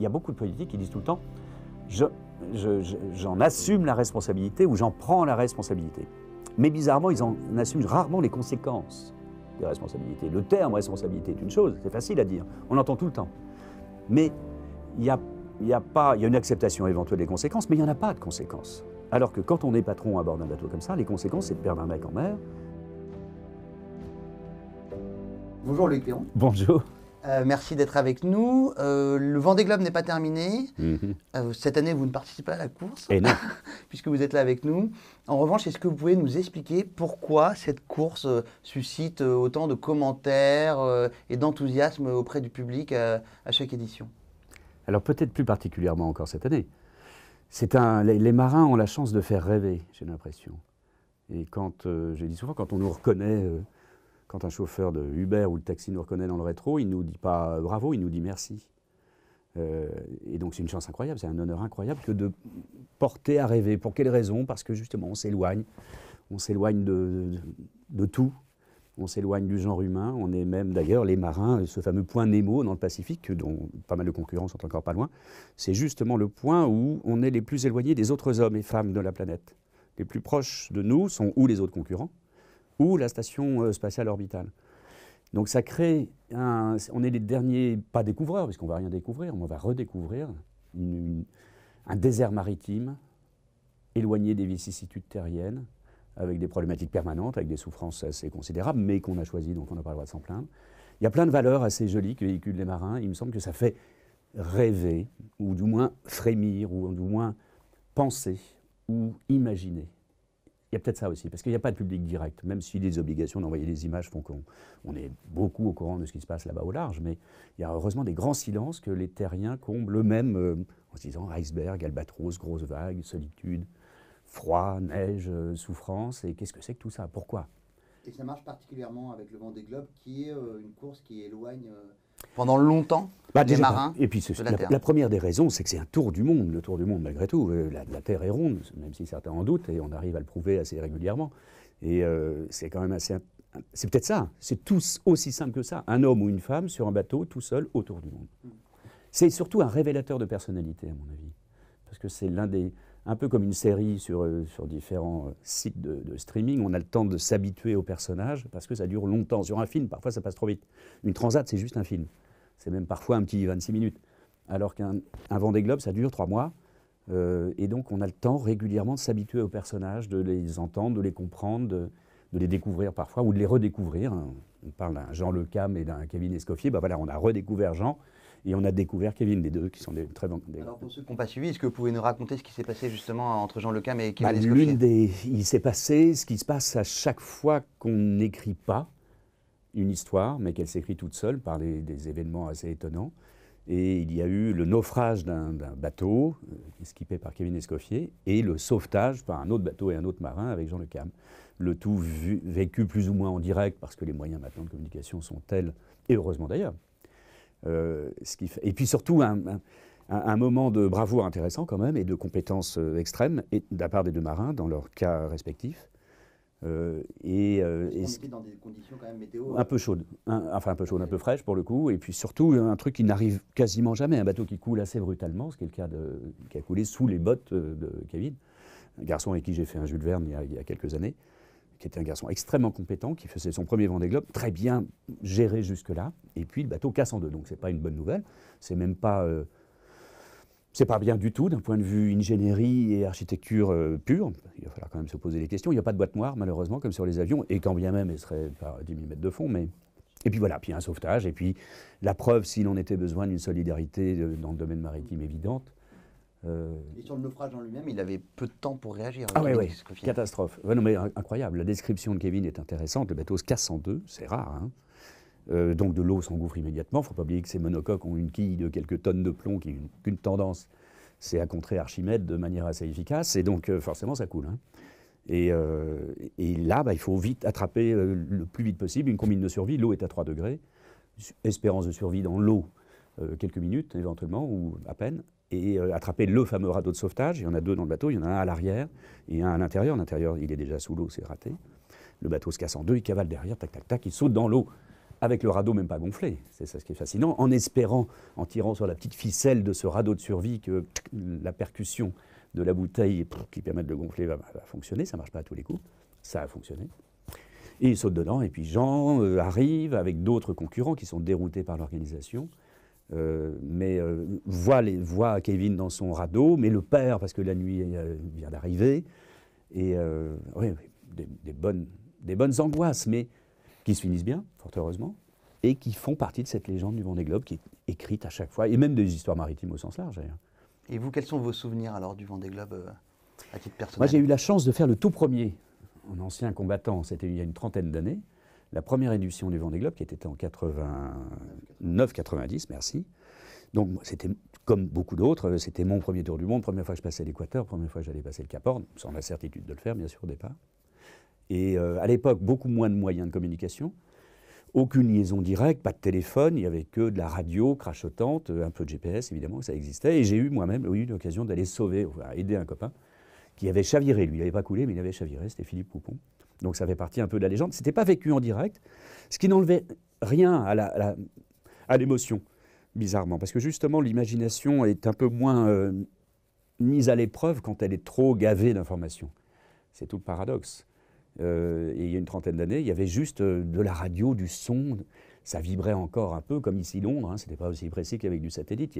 Il y a beaucoup de politiques qui disent tout le temps j'en je, j'en assume la responsabilité ou j'en prends la responsabilité. Mais bizarrement, ils en assument rarement les conséquences des responsabilités. Le terme responsabilité est une chose, c'est facile à dire, on l'entend tout le temps. Mais il y a, il y a pas, il y a une acceptation éventuelle des conséquences, mais il n'y en a pas de conséquences. Alors que quand on est patron à bord d'un bateau comme ça, les conséquences, c'est de perdre un mec en mer. Bonjour Luc Léon. Bonjour. Euh, merci d'être avec nous. Euh, le Vendée Globe n'est pas terminé. Mhm. Euh, cette année, vous ne participez pas à la course, Et non. puisque vous êtes là avec nous. En revanche, est-ce que vous pouvez nous expliquer pourquoi cette course suscite autant de commentaires et d'enthousiasme auprès du public à, à chaque édition? Alors peut-être plus particulièrement encore cette année. C'est un, les, les marins ont la chance de faire rêver, j'ai l'impression. Et quand, j'ai dit souvent, quand on nous reconnaît, quand un chauffeur de Uber ou de taxi nous reconnaît dans le rétro, il ne nous dit pas euh, bravo, il nous dit merci. Euh, et donc c'est une chance incroyable, c'est un honneur incroyable que de porter à rêver. Pour quelle raison? Parce que justement on s'éloigne, on s'éloigne de, de- de tout, on s'éloigne du genre humain, on est même d'ailleurs les marins, ce fameux point Nemo dans le Pacifique, dont pas mal de concurrents sont encore pas loin, c'est justement le point où on est les plus éloignés des autres hommes et femmes de la planète. Les plus proches de nous sont ou les autres concurrents, ou la station euh, spatiale orbitale. Donc ça crée un... On est les derniers, pas découvreurs, parce qu'on ne va rien découvrir, on va redécouvrir un désert maritime éloigné des vicissitudes terriennes, avec des problématiques permanentes, avec des souffrances assez considérables, mais qu'on a choisi, donc on n'a pas le droit de s'en plaindre. Il y a plein de valeurs assez jolies que véhiculent les marins. Il me semble que ça fait rêver, ou du moins frémir, ou du moins penser, ou imaginer. Il y a peut-être ça aussi, parce qu'il n'y a pas de public direct, même si les obligations d'envoyer des images font qu'on on est beaucoup au courant de ce qui se passe là-bas au large, mais il y a heureusement des grands silences que les terriens comblent eux-mêmes euh, en se disant iceberg, albatros, grosse vague, solitude, froid, neige, euh, souffrance, et qu'est-ce que c'est que tout ça? Pourquoi? Et ça marche particulièrement avec le Vendée Globe, qui est euh, une course qui éloigne pendant longtemps Bah, les déjà, marins. Et puis, de la la, Terre. la première des raisons, c'est que c'est un tour du monde. Le tour du monde, malgré tout. Euh, La, la Terre est ronde, même si certains en doutent, et on arrive à le prouver assez régulièrement. Et euh, c'est quand même assez. C'est peut-être ça. C'est tout aussi simple que ça. Un homme ou une femme sur un bateau, tout seul, autour du monde. C'est surtout un révélateur de personnalité, à mon avis. Parce que c'est l'un des. Un peu comme une série sur, euh, sur différents euh, sites de, streaming, on a le temps de s'habituer aux personnages parce que ça dure longtemps. Sur un film, parfois ça passe trop vite. Une transat, c'est juste un film. C'est même parfois un petit 26 minutes. Alors qu'un un Vendée Globe, ça dure trois mois. Euh, et donc, on a le temps régulièrement de s'habituer aux personnages, de les entendre, de les comprendre, de, les découvrir parfois ou de les redécouvrir. On parle d'un Jean Le Cam et d'un Kevin Escoffier. Ben voilà, on a redécouvert Jean et on a découvert Kevin, les deux qui sont des très bons. des- Alors pour ceux qui n'ont pas suivi, est-ce que vous pouvez nous raconter ce qui s'est passé justement entre Jean Le Cam et Bah, Kevin Escoffier l'une des, il s'est passé ce qui se passe à chaque fois qu'on n'écrit pas une histoire, mais qu'elle s'écrit toute seule par des, des événements assez étonnants. Et il y a eu le naufrage d'un bateau, euh, esquipé par Kevin Escoffier, et le sauvetage par un autre bateau et un autre marin avec Jean Le Cam. Le tout vu- vécu plus ou moins en direct, parce que les moyens maintenant de communication sont tels, et heureusement d'ailleurs. Euh, ce qui fait- et puis surtout un, un- un- un moment de bravoure intéressant quand même, et de compétences euh, extrêmes, et de la part des deux marins dans leurs cas respectifs. Euh, et, euh, et ce- dans des conditions quand même météo. un peu chaude, un- enfin un peu chaude, un peu fraîche pour le coup, et puis surtout un truc qui n'arrive quasiment jamais, un bateau qui coule assez brutalement, ce qui est le cas de, qui a coulé sous les bottes euh, de Kevin, un garçon avec qui j'ai fait un Jules Verne il y, a, il y a quelques années, qui était un garçon extrêmement compétent, qui faisait son premier Vendée Globe, très bien géré jusque-là, et puis le bateau casse en deux, donc c'est pas une bonne nouvelle, c'est même pas... euh, pas bien du tout d'un point de vue ingénierie et architecture euh, pure. Il va falloir quand même se poser des questions. Il n'y a pas de boîte noire, malheureusement, comme sur les avions, et quand bien même, elle serait par 10 000 mètres de fond. Mais... Et puis voilà, puis un sauvetage, et puis la preuve, s'il en était besoin, d'une solidarité euh, dans le domaine maritime évidente. Euh, Et sur le naufrage en lui-même, il avait peu de temps pour réagir. ah oui, oui, catastrophe. Ouais, non, mais in- incroyable. La description de Kevin est intéressante. Le bateau se casse en deux, c'est rare. hein. Euh, donc de l'eau s'engouffre immédiatement. Il ne faut pas oublier que ces monocoques ont une quille de quelques tonnes de plomb qui une, qu'une tendance, c'est à contrer Archimède de manière assez efficace. Et donc euh, forcément, ça coule. hein. Et, euh, et là, bah, il faut vite attraper le plus vite possible une combine de survie. L'eau est à 3 degrés. Espérance de survie dans l'eau, quelques minutes éventuellement, ou à peine. Et euh, attraper le fameux radeau de sauvetage. Il y en a deux dans le bateau. Il y en a un à l'arrière et un à l'intérieur. L'intérieur, il est déjà sous l'eau, c'est raté. Le bateau se casse en deux, il cavale derrière, tac, tac, tac, il saute dans l'eau. avec le radeau même pas gonflé, c'est ça ce qui est fascinant, en espérant, en tirant sur la petite ficelle de ce radeau de survie, que la percussion de la bouteille qui permet de le gonfler va, fonctionner, ça ne marche pas à tous les coups, ça a fonctionné. Et il saute dedans, et puis Jean euh, arrive avec d'autres concurrents qui sont déroutés par l'organisation, euh, mais euh, voit, les, voit Kevin dans son radeau, mais le père, parce que la nuit vient d'arriver, et oui, des, bonnes, des bonnes angoisses, mais qui se finissent bien, fort heureusement, et qui font partie de cette légende du Vendée Globe qui est écrite à chaque fois, et même des histoires maritimes au sens large. Et vous, quels sont vos souvenirs alors du Vendée Globe euh, à titre personnel? Moi, j'ai eu la chance de faire le tout premier en ancien combattant, c'était il y a une trentaine d'années, la première édition du Vendée Globe qui était en 89-90, merci. Donc c'était comme beaucoup d'autres, c'était mon premier tour du monde, première fois que je passais l'équateur, première fois que j'allais passer le Cap Horn, sans la certitude de le faire bien sûr au départ. Et euh, à l'époque, beaucoup moins de moyens de communication. Aucune liaison directe, pas de téléphone, il n'y avait que de la radio crachotante, un peu de GPS évidemment, ça existait. Et j'ai eu moi-même eu l'occasion d'aller sauver, aider un copain qui avait chaviré. Lui, il n'avait pas coulé, mais il avait chaviré, c'était Philippe Poupon. Donc ça fait partie un peu de la légende. Ce n'était pas vécu en direct, ce qui n'enlevait rien à l'émotion, bizarrement. Parce que justement, l'imagination est un peu moins euh, mise à l'épreuve quand elle est trop gavée d'informations. C'est tout le paradoxe. Euh, il y a une trentaine d'années, il y avait juste euh, de la radio, du son. Ça vibrait encore un peu comme ici Londres. Hein, Ce n'était pas aussi précis qu'avec du satellite.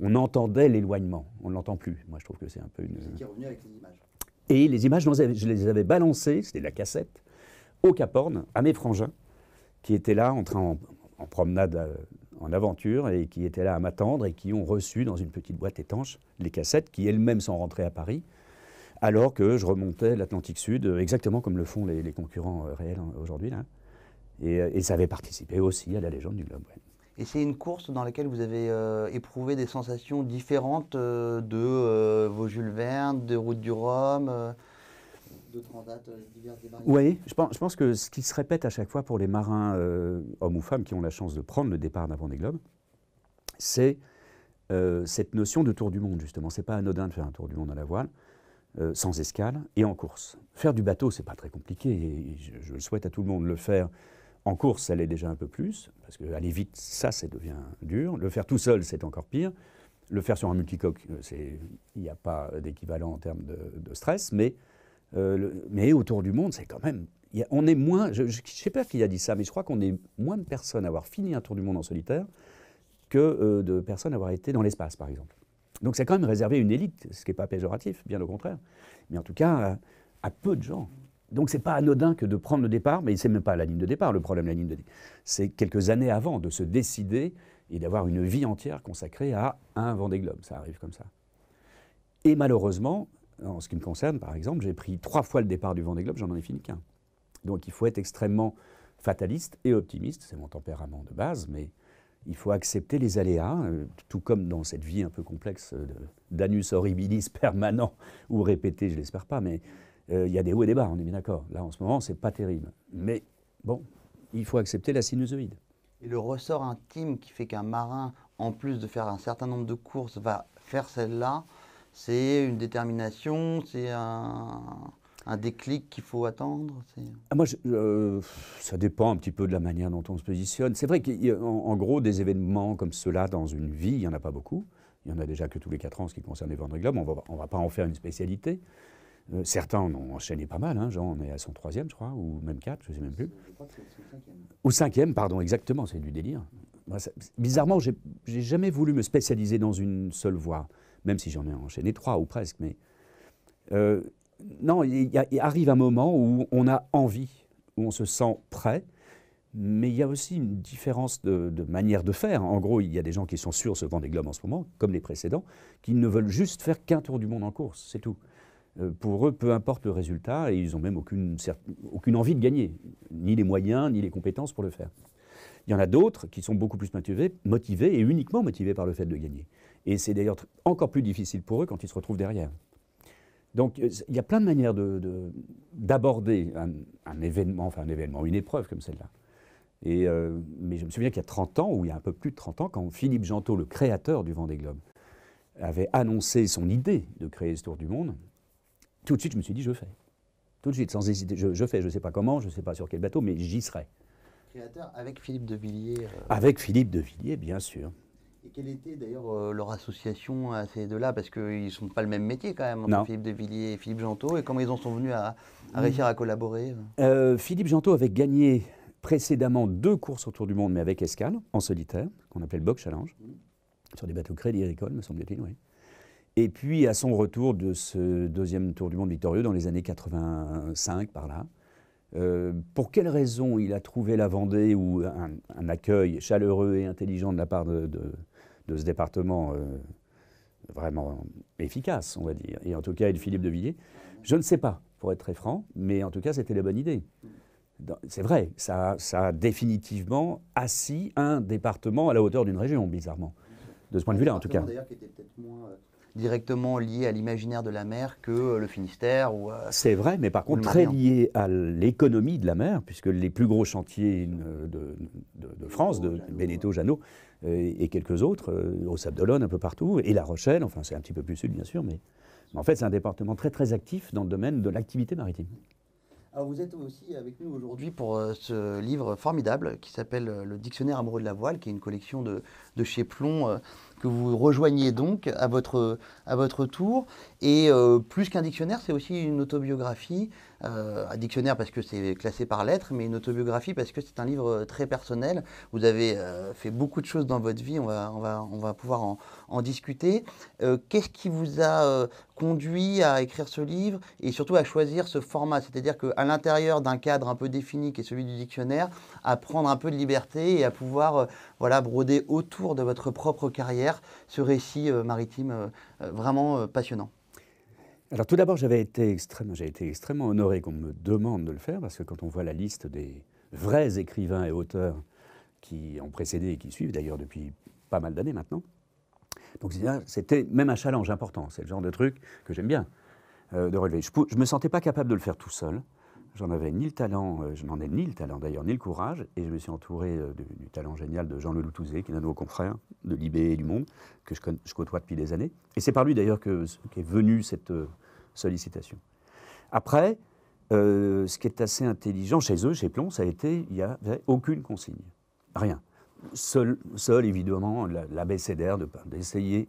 On entendait l'éloignement. On ne l'entend plus. Moi, je trouve que c'est un peu une. C'est qui est revenu avec les images. Et les images, je les avais balancées, c'était la cassette, au Cap Horn, à mes frangins, qui étaient là en, train, en, en promenade euh, en aventure et qui étaient là à m'attendre et qui ont reçu dans une petite boîte étanche les cassettes qui elles-mêmes sont rentrées à Paris alors que je remontais l'Atlantique Sud, euh, exactement comme le font les, concurrents euh, réels hein, aujourd'hui. Et, ça avait participé aussi à la légende du globe. Et c'est une course dans laquelle vous avez éprouvé des sensations différentes de vos Jules Verne, de Route du Rhum, de Transat diverses et Oui, je pense, je que ce qui se répète à chaque fois pour les marins, hommes ou femmes, qui ont la chance de prendre le départ d'un des globes, c'est cette notion de tour du monde, justement. C'est pas anodin de faire un tour du monde à la voile. Euh, sans escale et en course. Faire du bateau, c'est pas très compliqué et je, le souhaite à tout le monde. Le faire en course, ça l'est déjà un peu plus, parce qu'aller vite, ça, ça devient dur. Le faire tout seul, c'est encore pire. Le faire sur un multicoque, euh, il n'y a pas d'équivalent en termes de, stress, mais, euh, mais autour du monde, c'est quand même. on est moins. Je ne sais pas qui a dit ça, mais je crois qu'on est moins de personnes à avoir fini un tour du monde en solitaire que de personnes à avoir été dans l'espace, par exemple. Donc c'est quand même réservé à une élite, ce qui n'est pas péjoratif, bien au contraire. Mais en tout cas, à, peu de gens. Donc c'est pas anodin que de prendre le départ, mais c'est même pas la ligne de départ le problème, la ligne de. C'est quelques années avant de se décider et d'avoir une vie entière consacrée à un Vendée Globe. Ça arrive comme ça. Et malheureusement, en ce qui me concerne, par exemple, j'ai pris trois fois le départ du Vendée Globe, j'en ai fini qu'un. Donc il faut être extrêmement fataliste et optimiste, c'est mon tempérament de base, mais il faut accepter les aléas, euh, tout comme dans cette vie un peu complexe euh, d'anus horribilis permanent ou répété, je l'espère pas, mais euh, il y a des hauts et des bas, on est bien d'accord. Là, en ce moment, c'est pas terrible. Mais bon, il faut accepter la sinusoïde. Et le ressort intime qui fait qu'un marin, en plus de faire un certain nombre de courses, va faire celle-là, c'est une détermination, c'est un, un déclic qu'il faut attendre ah, Moi, euh, ça dépend un petit peu de la manière dont on se positionne. C'est vrai qu'en gros, des événements comme cela dans une vie, il n'y en a pas beaucoup. Il y en a déjà que tous les 4 ans, ce qui concerne les Vendée Globe. On ne va pas en faire une spécialité. Euh, certains en ont enchaîné pas mal. Hein. Jean en est à son troisième, je crois, ou même quatre, je ne sais même plus. Je crois que cinquième. Ou cinquième, pardon, exactement, c'est du délire. Moi, bizarrement, j'ai jamais voulu me spécialiser dans une seule voie, même si j'en ai enchaîné trois ou presque. Mais euh, non, il, arrive un moment où on a envie, où on se sent prêt, mais il y a aussi une différence de, manière de faire. En gros, il y a des gens qui sont sur ce des globes en ce moment, comme les précédents, qui ne veulent juste faire qu'un tour du monde en course, c'est tout. Euh, pour eux, peu importe le résultat, et ils n'ont même aucune, aucune envie de gagner, ni les moyens, ni les compétences pour le faire. Il y en a d'autres qui sont beaucoup plus motivés, motivés et uniquement motivés par le fait de gagner. Et c'est d'ailleurs encore plus difficile pour eux quand ils se retrouvent derrière. Donc euh, il y a plein de manières d'aborder un, événement, enfin un événement, une épreuve comme celle-là. Euh, mais je me souviens qu'il y a 30 ans, ou il y a un peu plus de 30 ans, quand Philippe Gentot, le créateur du Vendée Globe, avait annoncé son idée de créer ce tour du monde, tout de suite je me suis dit je fais. Tout de suite, sans hésiter, je, fais, je ne sais pas comment, je ne sais pas sur quel bateau, mais j'y serai. Créateur avec Philippe de Villiers. Avec Philippe de Villiers, bien sûr. Et quelle était d'ailleurs leur association à ces deux-là? Parce qu'ils ne sont pas le même métier quand même, entre Philippe de Villiers et Philippe Gentot. Et comment ils en sont venus à, à réussir à collaborer Philippe Gentot avait gagné précédemment deux courses autour du monde, mais avec escale, en solitaire, qu'on appelle Box Challenge, sur des bateaux crédit agricole, me semble-t-il, oui. Et puis, à son retour de ce deuxième tour du monde victorieux, dans les années 85, par là, euh, pour quelle raison il a trouvé la Vendée ou un, accueil chaleureux et intelligent de la part de, ce département euh, vraiment efficace, on va dire, et en tout cas, et de Philippe de Villiers, je ne sais pas, pour être très franc, mais en tout cas, c'était la bonne idée c'est vrai, ça, ça, a définitivement assis un département à la hauteur d'une région, bizarrement. De ce point de vue-là, en tout cas. D'ailleurs, qui était peut-être moins euh, directement lié à l'imaginaire de la mer que euh, le Finistère ou. Euh, c'est vrai, mais par contre très lié à l'économie de la mer, puisque les plus gros chantiers de, France, de Beneteau, Jeannot et, quelques autres, au Sable d'Olonne, un peu partout, et La Rochelle, enfin c'est un petit peu plus sud bien sûr, mais en fait c'est un département très très actif dans le domaine de l'activité maritime. Alors vous êtes aussi avec nous aujourd'hui pour euh, ce livre formidable qui s'appelle euh, Le Dictionnaire amoureux de la voile, qui est une collection de, de chez Plomb euh, que vous rejoignez donc à votre, à votre tour. Et plus qu'un dictionnaire, c'est aussi une autobiographie. Un dictionnaire parce que c'est classé par lettres, mais une autobiographie parce que c'est un livre très personnel. Vous avez fait beaucoup de choses dans votre vie, on va, on va, on va pouvoir en, en discuter. Qu'est-ce qui vous a conduit à écrire ce livre et surtout à choisir ce format? C'est-à-dire qu'à l'intérieur d'un cadre un peu défini qui est celui du dictionnaire, à prendre un peu de liberté et à pouvoir euh, voilà, broder autour de votre propre carrière ce récit euh, maritime euh, vraiment passionnant. Alors tout d'abord, j'avais été, extrêmement, honoré qu'on me demande de le faire parce que quand on voit la liste des vrais écrivains et auteurs qui ont précédé et qui suivent d'ailleurs depuis pas mal d'années maintenant, donc c'était même un challenge important. C'est le genre de truc que j'aime bien de relever. Je ne me sentais pas capable de le faire tout seul. J'en avais ni le talent, euh, je n'en ai ni le talent d'ailleurs, ni le courage, et je me suis entouré euh, du talent génial de Jean Leloutouzé, qui est un de nos confrères de Libé et du Monde, que je, côtoie depuis des années. Et c'est par lui d'ailleurs que qu'est venue cette euh, sollicitation. Après, ce qui est assez intelligent chez eux, chez Plon, ça a été, il n'y avait aucune consigne, rien. Seul, seul évidemment, l'abécédaire d'essayer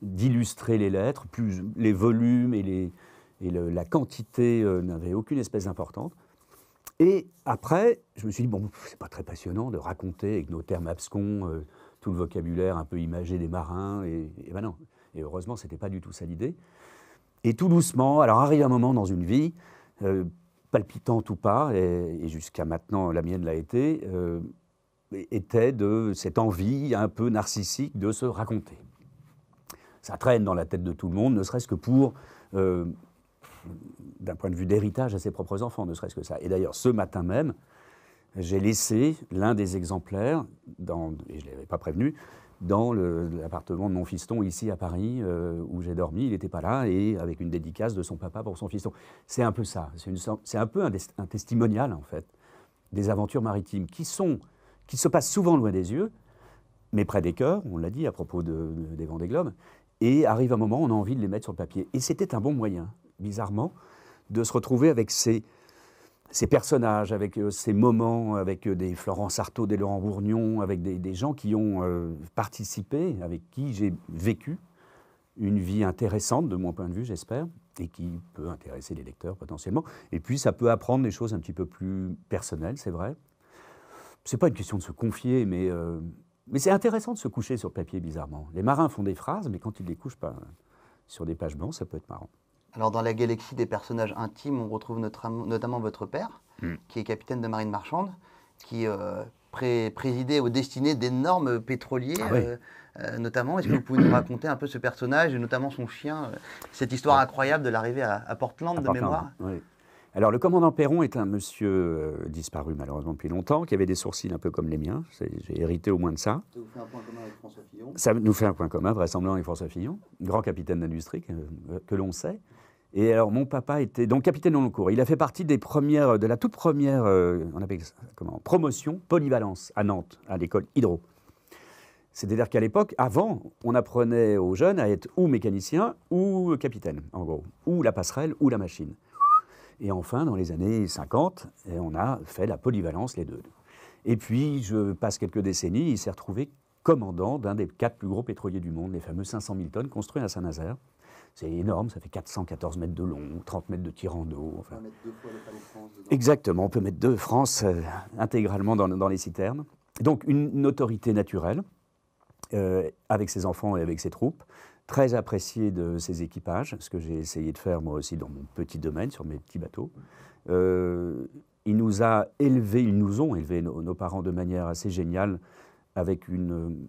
d'illustrer les lettres, plus les volumes et les, et la quantité euh, n'avait aucune espèce d'importance. Et après, je me suis dit, bon, c'est pas très passionnant de raconter avec nos termes abscons euh, tout le vocabulaire un peu imagé des marins. Et, et ben non. Et heureusement, c'était pas du tout ça l'idée. Et tout doucement, alors arrive un moment dans une vie, euh, palpitante ou pas, et, jusqu'à maintenant la mienne l'a été, était de cette envie un peu narcissique de se raconter. Ça traîne dans la tête de tout le monde, ne serait-ce que pour d'un point de vue d'héritage à ses propres enfants, ne serait-ce que ça. Et d'ailleurs, ce matin même, j'ai laissé l'un des exemplaires, dans, et je ne l'avais pas prévenu, dans l'appartement de mon fiston ici à Paris, euh, où j'ai dormi. Il n'était pas là, et avec une dédicace de son papa pour son fiston. C'est un peu ça. C'est un peu un, testimonial, en fait, des aventures maritimes qui, sont, se passent souvent loin des yeux, mais près des cœurs, on l'a dit à propos de, des Vendée Globes. Et arrive un moment, on a envie de les mettre sur le papier. Et c'était un bon moyen bizarrement, de se retrouver avec ces, ces personnages, avec euh, ces moments, avec euh, des Florence Artaud, des Laurent Bourgnon, avec des, gens qui ont euh, participé, avec qui j'ai vécu une vie intéressante de mon point de vue, j'espère, et qui peut intéresser les lecteurs potentiellement. Et puis ça peut apprendre des choses un petit peu plus personnelles, c'est vrai. C'est pas une question de se confier, mais, c'est intéressant de se coucher sur papier bizarrement. Les marins font des phrases, mais quand ils les couchent pas sur des pages blanches, ça peut être marrant. Alors dans la galaxie des personnages intimes, on retrouve notamment votre père, hmm. qui est capitaine de marine marchande, qui euh, présidait aux destinées d'énormes pétroliers, ah euh, euh, notamment. Est-ce que vous pouvez nous raconter un peu ce personnage, et notamment son chien, cette histoire incroyable de l'arrivée à, Portland de mémoire? Alors le commandant Perron est un monsieur disparu malheureusement depuis longtemps, qui avait des sourcils un peu comme les miens. J'ai hérité au moins de ça. Ça vous fait un point commun avec François Fillon? Ça nous fait un point commun, vraisemblablement avec François Fillon, grand capitaine d'industrie que l'on sait. Et alors, mon papa était donc capitaine dans le cours. Il a fait partie des premières, de la toute première euh, promotion polyvalence à Nantes, à l'école Hydro. C'est-à-dire qu'à l'époque, avant, on apprenait aux jeunes à être ou mécanicien ou capitaine, en gros, ou la passerelle ou la machine. Et enfin, dans les années 50, on a fait la polyvalence, les deux. Et puis, je passe quelques décennies, il s'est retrouvé commandant d'un des quatre plus gros pétroliers du monde, les fameux 500 000 tonnes construits à Saint-Nazaire. C'est énorme, ça fait 414 mètres de long, 30 mètres de tirant d'eau. Enfin. On va mettre deux fois le palais de France dedans. Exactement, on peut mettre deux France euh, intégralement dans, dans les citernes. Donc une, une autorité naturelle, euh, avec ses enfants et avec ses troupes, très apprécié de ses équipages, ce que j'ai essayé de faire moi aussi dans mon petit domaine, sur mes petits bateaux. Euh, il nous a élevés, ils nous ont élevés, nos, nos parents, de manière assez géniale, avec une,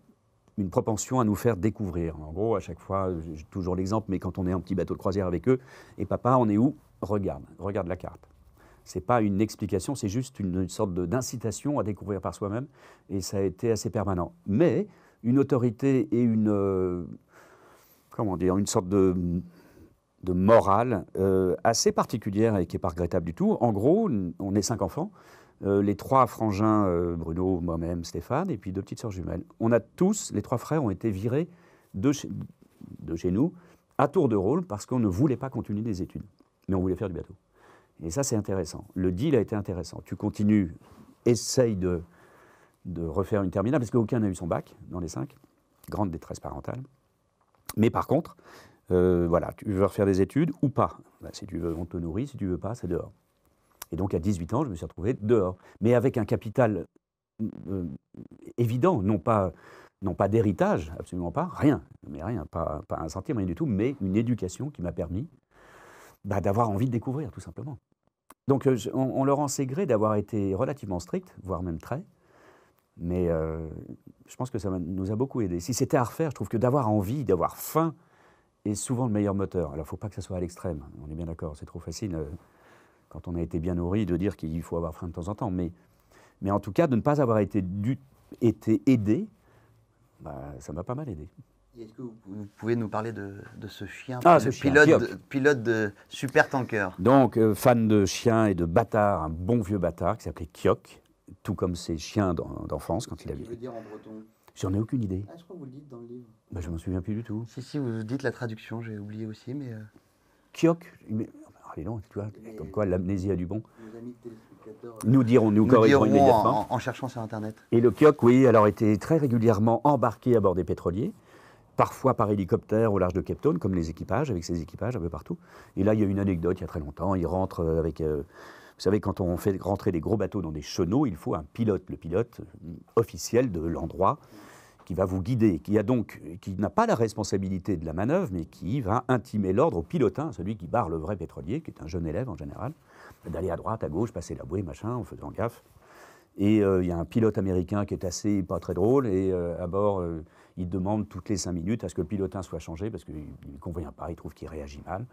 une propension à nous faire découvrir. En gros, à chaque fois, toujours l'exemple, mais quand on est en petit bateau de croisière avec eux, et papa, on est où? Regarde, regarde la carte. C'est pas une explication, c'est juste une, sorte d'incitation à découvrir par soi-même, et ça a été assez permanent. Mais une autorité et une, euh, comment dire, une sorte de, de morale euh, assez particulière et qui n'est pas regrettable du tout. En gros, on est cinq enfants. Euh, les trois frangins, euh, Bruno, moi-même, Stéphane, et puis deux petites sœurs jumelles. On a tous, les trois frères ont été virés de chez, nous à tour de rôle parce qu'on ne voulait pas continuer des études, mais on voulait faire du bateau. Et ça, c'est intéressant. Le deal a été intéressant. Tu continues, essaye de, refaire une terminale, parce qu'aucun n'a eu son bac dans les cinq. Grande détresse parentale. Mais par contre, euh, voilà, tu veux refaire des études ou pas? Ben, si tu veux, on te nourrit, si tu veux pas, c'est dehors. Et donc à 18 ans, je me suis retrouvé dehors, mais avec un capital euh, évident, non pas, non pas d'héritage, absolument pas, rien, mais rien, pas, un centime, rien du tout, mais une éducation qui m'a permis bah, d'avoir envie de découvrir, tout simplement. Donc euh, on, on leur en sait gré d'avoir été relativement strict, voire même très, mais euh, je pense que ça nous a beaucoup aidé. Si c'était à refaire, je trouve que d'avoir envie, d'avoir faim, est souvent le meilleur moteur. Alors il ne faut pas que ça soit à l'extrême, on est bien d'accord, c'est trop facile. euh, quand on a été bien nourri, de dire qu'il faut avoir faim de temps en temps. Mais, mais en tout cas, de ne pas avoir été, du- été aidé, bah, ça m'a pas mal aidé. Est-ce que vous, vous pouvez nous parler de, de ce chien, Ah, ce chien, pilote, de, pilote de super tanker Donc, euh, fan de chiens et de bâtards, un bon vieux bâtard qui s'appelait Kiok, tout comme ses chiens d'en- d'enfance quand il avait. dire en breton? J'en ai aucune idée. ah, Je crois que vous le dites dans le livre. Bah, je m'en souviens plus du tout. Si, si, vous dites la traduction, j'ai oublié aussi, mais euh, Kiok, mais- allez donc, tu vois, comme quoi l'amnésie a du bon. nos amis téléspectateurs Nous dirons, nous nous corrigerons immédiatement. en, en cherchant sur Internet. Et le Kiok, oui, alors était très régulièrement embarqué à bord des pétroliers, parfois par hélicoptère au large de Cape Town, comme les équipages, avec ses équipages un peu partout. Et là, il y a une anecdote, il y a très longtemps, il rentre euh, avec... euh, vous savez, quand on fait rentrer des gros bateaux dans des chenaux, il faut un pilote, le pilote euh, officiel de l'endroit, qui va vous guider, qui a donc, qui n'a pas la responsabilité de la manœuvre, mais qui va intimer l'ordre au pilotin, celui qui barre le vrai pétrolier, qui est un jeune élève en général, d'aller à droite, à gauche, passer la bouée, machin, en faisant gaffe. Et euh, il y a un pilote américain qui est assez pas très drôle, et euh, à bord, euh, il demande toutes les cinq minutes à ce que le pilotin soit changé, parce qu'il ne convient pas, il trouve qu'il réagit mal.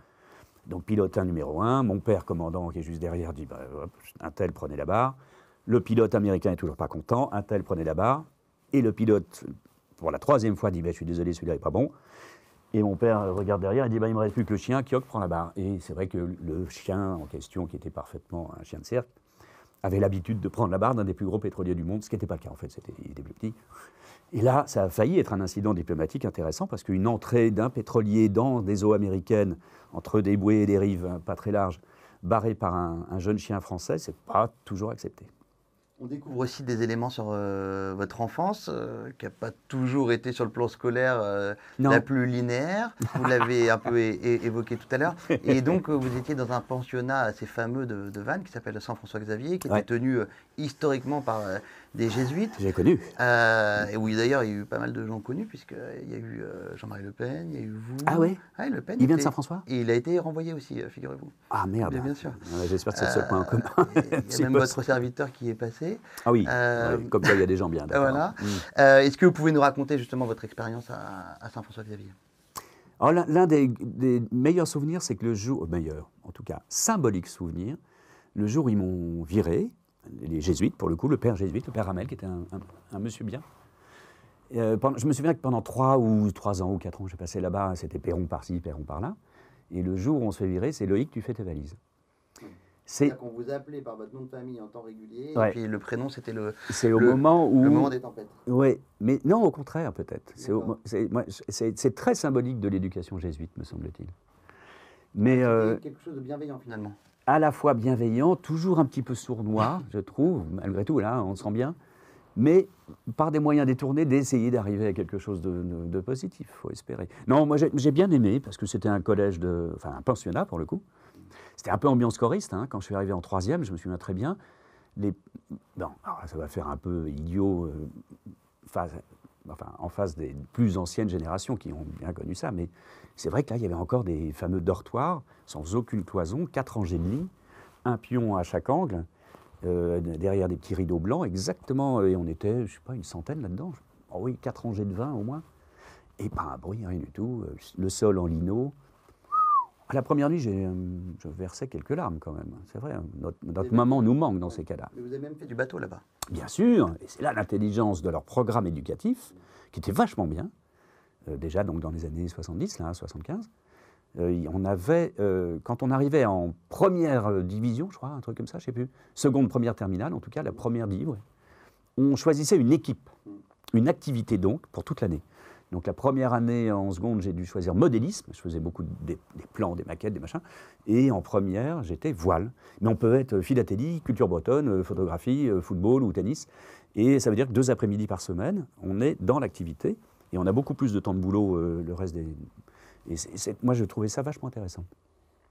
Donc pilotin numéro un, mon père commandant qui est juste derrière dit, bah, un tel prenait la barre. Le pilote américain est toujours pas content, un tel prenait la barre. Et le pilote, pour la troisième fois, dit, bah, je suis désolé, celui-là n'est pas bon. Et mon père regarde derrière et dit, bah, il ne me reste plus que le chien, Kiok prend la barre. Et c'est vrai que le chien en question, qui était parfaitement un chien de cercle, avait l'habitude de prendre la barre d'un des plus gros pétroliers du monde, ce qui n'était pas le cas en fait, c'était, il était plus petit. Et là, ça a failli être un incident diplomatique intéressant parce qu'une entrée d'un pétrolier dans des eaux américaines, entre des bouées et des rives hein, pas très larges, barré par un, un jeune chien français, c'est pas toujours accepté. On découvre aussi des éléments sur euh, votre enfance, euh, qui n'a pas toujours été sur le plan scolaire euh, la plus linéaire. Vous l'avez un peu évoqué tout à l'heure. Et donc, vous étiez dans un pensionnat assez fameux de, de Vannes, qui s'appelle le Saint-François-Xavier, qui Ouais. était tenu historiquement par des jésuites. J'ai connu. Euh, et oui, d'ailleurs, il y a eu pas mal de gens connus, puisqu'il y a eu euh, Jean-Marie Le Pen, il y a eu vous. Ah ouais Ouais, Le Pen. Il vient de Saint-François? Et il a été renvoyé aussi, euh, figurez-vous. Ah merde. Bien, bien sûr. J'espère que c'est le seul point en commun. Euh, Il y a même votre serviteur qui est passé. Ah oui, Euh, ouais, comme ça il y a des gens bien. voilà. Mm. Euh, Est-ce que vous pouvez nous raconter justement votre expérience à, à Saint-François-Xavier? L'un- des, des meilleurs souvenirs, c'est que le jour, euh, meilleur, en tout cas, symbolique souvenir, le jour où ils m'ont viré, les jésuites, pour le coup, le père jésuite, le père Ramel, qui était un, un- un monsieur bien. Euh, pendant- je me souviens que pendant trois ou trois ans ou quatre ans, j'ai passé là-bas, c'était Perron par-ci, Perron par-là. Et le jour où on se fait virer, c'est Loïc, tu fais tes valises. C'est qu'on vous appelait par votre nom de famille en temps régulier. Ouais. Et puis le prénom, c'était le, c'est au Le- moment où. le moment des tempêtes. Oui, mais non, au contraire, peut-être. C'est très symbolique de l'éducation jésuite, me semble-t-il. Mais euh, quelque chose de bienveillant finalement. À la fois bienveillant, toujours un petit peu sournois, je trouve, malgré tout, là, on le sent bien. mais par des moyens détournés d'essayer d'arriver à quelque chose de, de- de positif, faut espérer. Non, moi j'ai bien aimé parce que c'était un collège de, enfin un pensionnat pour le coup. C'était un peu ambiance choriste. hein. Quand je suis arrivé en troisième, je me souviens très bien. Les, non, alors ça va faire un peu idiot euh, enfin, en face des plus anciennes générations qui ont bien connu ça, mais c'est vrai que là, il y avait encore des fameux dortoirs sans aucune cloison, quatre rangées de lits, un pion à chaque angle, euh, derrière des petits rideaux blancs, exactement, et on était, je sais pas, une centaine là-dedans. Oh oui, quatre rangées de vin au moins. Et pas un bruit, rien du tout. Le sol en lino. À la première nuit, j'ai, euh, je versais quelques larmes quand même. C'est vrai, notre, notre maman nous manque dans ces cas-là. Mais vous avez même fait du bateau là-bas. Bien sûr, et c'est là l'intelligence de leur programme éducatif, qui était vachement bien, euh, déjà donc dans les années 70, là, 75. Euh, on avait, euh, quand on arrivait en première division, je crois, un truc comme ça, je sais plus, seconde, première terminale, en tout cas la première div, ouais, on choisissait une équipe, une activité donc, pour toute l'année. Donc la première année en seconde, j'ai dû choisir modélisme, je faisais beaucoup de- des, plans, des maquettes, des machins, et en première, j'étais voile. Mais on peut être philatélie, culture bretonne, euh, photographie, euh, football ou tennis, et ça veut dire que deux après-midi par semaine, on est dans l'activité, et on a beaucoup plus de temps de boulot euh, le reste des... Et moi, je trouvais ça vachement intéressant.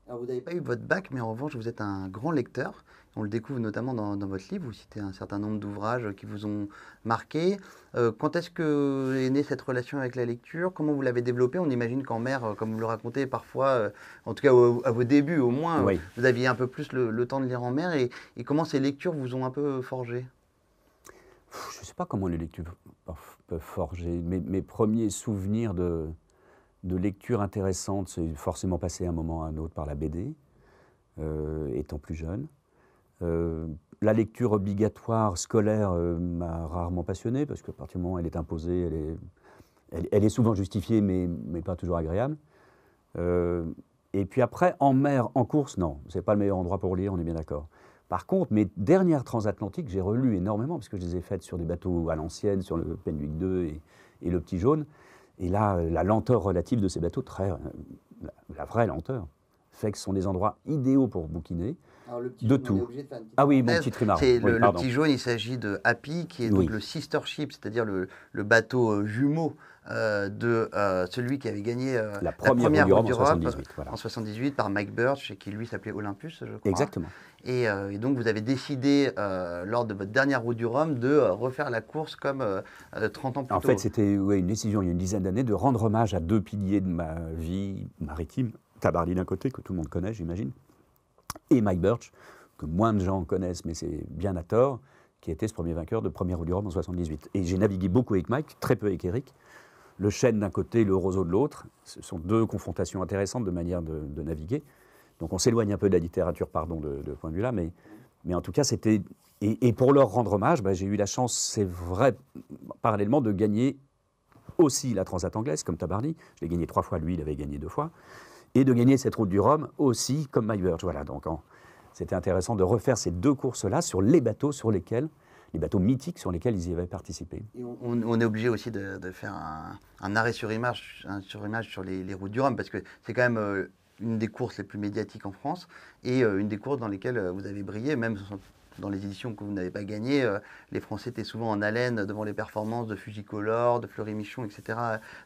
Alors vous n'avez pas eu votre bac, mais en revanche, vous êtes un grand lecteur. On le découvre notamment dans, dans votre livre. Vous citez un certain nombre d'ouvrages qui vous ont marqué. Euh, quand est-ce que est née cette relation avec la lecture? Comment vous l'avez développée? On imagine qu'en mer, euh, comme vous le racontez parfois, euh, en tout cas au- à vos débuts au moins, Oui. vous aviez un peu plus le, le temps de lire en mer. Et, et comment ces lectures vous ont un peu forgé? Je ne sais pas comment les lectures peuvent forger. Mes, mes premiers souvenirs de, de lecture intéressante, c'est forcément passé un moment à un autre par la BD, euh, étant plus jeune. Euh, la lecture obligatoire scolaire euh, m'a rarement passionné, parce qu'à partir du moment où elle est imposée, elle est, souvent justifiée, mais, pas toujours agréable. Et puis après, en mer, en course, non, c'est pas le meilleur endroit pour lire, on est bien d'accord. Par contre, mes dernières transatlantiques, j'ai relu énormément, parce que je les ai faites sur des bateaux à l'ancienne, sur le Penwick 2 et, et le Petit Jaune. Et là, euh, la lenteur relative de ces bateaux, très, euh, la, vraie lenteur, fait que ce sont des endroits idéaux pour bouquiner. De tout. Ah oui, mon petit Oui, le, petit jaune, il s'agit de Happy, qui est donc le sister ship, c'est-à-dire le, le bateau euh, jumeau euh, de euh, celui qui avait gagné euh, La première Route Route du du Rhum en Rhum, 78, voilà. en 78 par Mike Birch, et qui lui s'appelait Olympus, je crois. Exactement. Et, et donc vous avez décidé, lors de votre dernière route du Rhum, de refaire la course comme euh, euh, 30 ans plus En tôt. fait, c'était ouais, une décision il y a une dizaine d'années de rendre hommage à deux piliers de ma vie maritime. Tabarly d'un côté, que tout le monde connaît, j'imagine, et Mike Birch, que moins de gens connaissent, mais c'est bien à tort, qui était ce premier vainqueur de première roue du Rhum en 78. Et j'ai navigué beaucoup avec Mike, très peu avec Eric. Le chêne d'un côté, le roseau de l'autre. Ce sont deux confrontations intéressantes de manière de, naviguer. Donc on s'éloigne un peu de la littérature, pardon, de, de point de vue-là, mais, mais en tout cas, c'était. Et, pour leur rendre hommage, bah, j'ai eu la chance, c'est vrai, parallèlement, de gagner aussi la Transat anglaise, comme Tabarly. Je l'ai gagné trois fois, lui, il avait gagné deux fois. Et de gagner cette route du Rhum aussi, comme Birch. Voilà, donc c'était intéressant de refaire ces deux courses-là sur les bateaux sur lesquels, les bateaux mythiques sur lesquels ils y avaient participé. On, est obligé aussi de, faire un, arrêt sur image, un sur, image sur les, les routes du Rhum, parce que c'est quand même euh, une des courses les plus médiatiques en France, et euh, une des courses dans lesquelles euh, vous avez brillé, même dans les éditions que vous n'avez pas gagnées, euh, les Français étaient souvent en haleine devant les performances de Fujicolor, de Fleury Michon, etc.,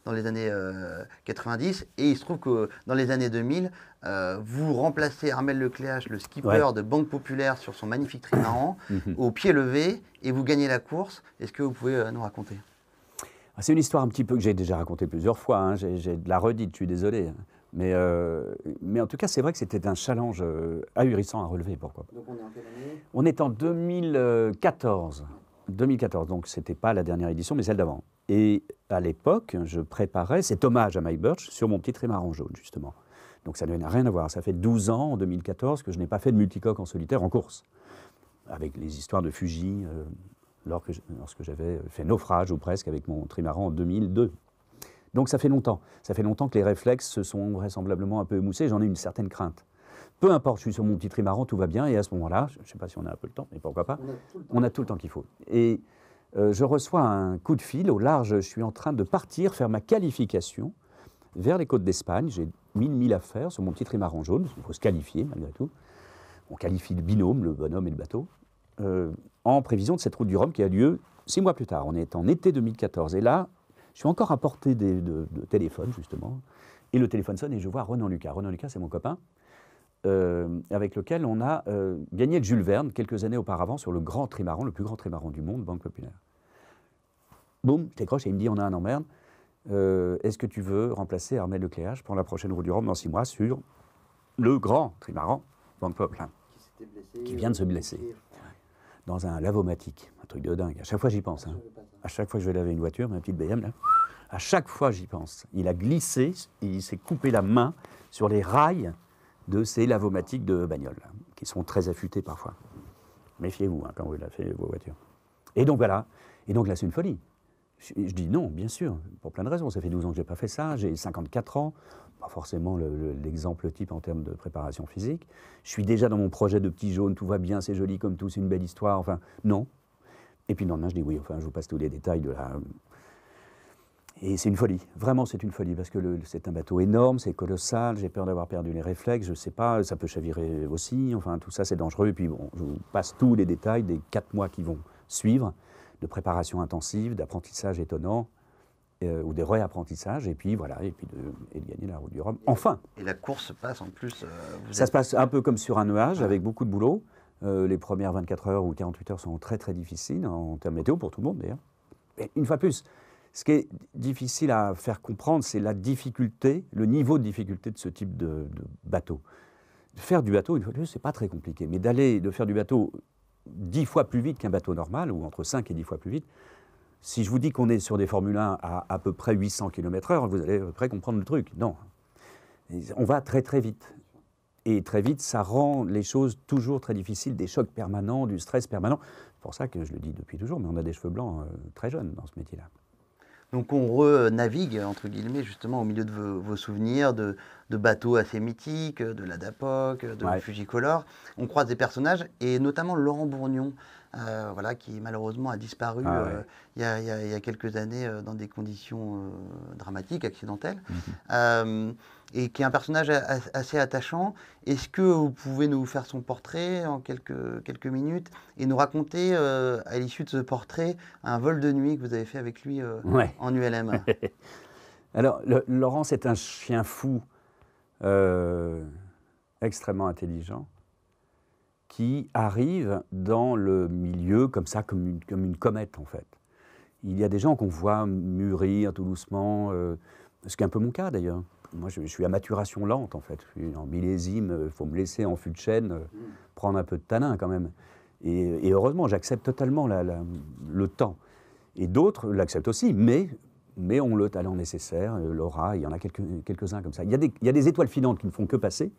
dans les années euh, 90. Et il se trouve que dans les années 2000, euh, vous remplacez Armel Lecléache, le skipper Ouais. de Banque Populaire, sur son magnifique trimaran, au pied levé, et vous gagnez la course. Est-ce que vous pouvez euh, nous raconter? Ah, C'est une histoire un petit peu que j'ai déjà racontée plusieurs fois. hein. J'ai j'ai de la redite, je suis désolé. Mais, euh, mais en tout cas, c'est vrai que c'était un challenge euh, ahurissant à relever. Pourquoi? Donc on est en quelle année? On est en 2014. 2014, donc c'était pas la dernière édition, mais celle d'avant. Et à l'époque, je préparais cet hommage à Mike Birch sur mon petit trimaran jaune, justement. Donc ça n'a rien à voir. Ça fait 12 ans, en 2014, que je n'ai pas fait de multicoque en solitaire en course. Avec les histoires de Fuji, euh, lorsque j'avais fait naufrage ou presque avec mon trimaran en 2002. Donc ça fait longtemps. Ça fait longtemps que les réflexes se sont vraisemblablement un peu émoussés. J'en ai une certaine crainte. Peu importe, je suis sur mon petit trimaran, tout va bien. Et à ce moment-là, je ne sais pas si on a un peu le temps, mais pourquoi pas, on a tout le temps qu'il faut. Et euh, je reçois un coup de fil au large. Je suis en train de partir faire ma qualification vers les côtes d'Espagne. J'ai 1000 milles à faire sur mon petit trimaran jaune. Il faut se qualifier malgré tout. On qualifie le binôme, le bonhomme et le bateau, euh, en prévision de cette route du Rhum qui a lieu six mois plus tard, on est en été 2014, et là, je suis encore à portée de, de téléphone, justement, et le téléphone sonne et je vois Renan Lucas. Renan Lucas, c'est mon copain, euh, avec lequel on a euh, gagné le Jules Verne quelques années auparavant sur le grand trimaran, le plus grand trimaran du monde, Banque Populaire. Boum, je décroche et il me dit on a un emmerde. Euh, est-ce que tu veux remplacer Armel Lecléage pour la prochaine route du Rhum dans six mois sur le grand trimaran Banque Populaire qui, vient de se blesser dans un lavomatique, un truc de dingue. À chaque fois j'y pense. Hein. À chaque fois que je vais laver une voiture, ma petite BM là. À chaque fois, j'y pense. Il a glissé, il s'est coupé la main sur les rails de ces lavomatiques de bagnole, qui sont très affûtés parfois. Méfiez-vous hein, quand vous lavez vos voitures. Et donc voilà. Et donc là, c'est une folie. Je, dis non, bien sûr, pour plein de raisons. Ça fait 12 ans que je n'ai pas fait ça, j'ai 54 ans, pas forcément l'exemple type en termes de préparation physique. Je suis déjà dans mon projet de petit jaune, tout va bien, c'est joli comme tout, c'est une belle histoire. Enfin, non. Et puis le lendemain, je dis oui, enfin, je vous passe tous les détails de la et c'est une folie, vraiment c'est une folie, parce que c'est un bateau énorme, c'est colossal, j'ai peur d'avoir perdu les réflexes, je ne sais pas, ça peut chavirer aussi, enfin tout ça c'est dangereux. Et puis bon, je vous passe tous les détails des quatre mois qui vont suivre, de préparation intensive, d'apprentissage étonnant, euh, ou des réapprentissages, et puis voilà, et puis de, gagner la route du Rhum. Enfin Et la course se passe en plus. Euh, ça se passe un peu comme sur un nuage, avec beaucoup de boulot. Euh, les premières 24 heures ou 48 heures sont très très difficiles en termes météo pour tout le monde d'ailleurs. Une fois plus, ce qui est difficile à faire comprendre, c'est la difficulté, le niveau de difficulté de ce type de, bateau. faire du bateau, une fois de plus, c'est pas très compliqué, mais d'aller de faire du bateau dix fois plus vite qu'un bateau normal, ou entre 5 et 10 fois plus vite, si je vous dis qu'on est sur des Formule 1 à à peu près 800 km/h, vous allez à peu près comprendre le truc. Non. On va très très vite. Et très vite, ça rend les choses toujours très difficiles, des chocs permanents, du stress permanent. C'est pour ça que je le dis depuis toujours, mais on a des cheveux blancs euh, très jeunes dans ce métier-là. Donc on renavigue, entre guillemets, justement au milieu de vos, souvenirs de, bateaux assez mythiques, de la DAPOC, de la Fujicolor. On croise des personnages, et notamment Laurent Bourgnon, euh, voilà, qui malheureusement a disparu ah euh, il, y a, quelques années euh, dans des conditions dramatiques, accidentelles, mhm. Et qui est un personnage assez attachant. Est-ce que vous pouvez nous faire son portrait en quelques, quelques minutes et nous raconter, à l'issue de ce portrait, un vol de nuit que vous avez fait avec lui en ULM Alors, Laurent, c'est un chien fou extrêmement intelligent qui arrive dans le milieu comme ça, comme une, comme une comète en fait. Il y a des gens qu'on voit mûrir tout doucement, euh, ce qui est un peu mon cas d'ailleurs. Moi, je, suis à maturation lente en fait. Je suis en millésime, il euh, faut me laisser en fût de chêne, euh, prendre un peu de tanin quand même. Et, heureusement, j'accepte totalement le temps. Et d'autres l'acceptent aussi, mais, mais ont le talent nécessaire, l'aura, il y en a quelques-uns quelques comme ça. Il y, a des, il y a des étoiles filantes qui ne font que passer,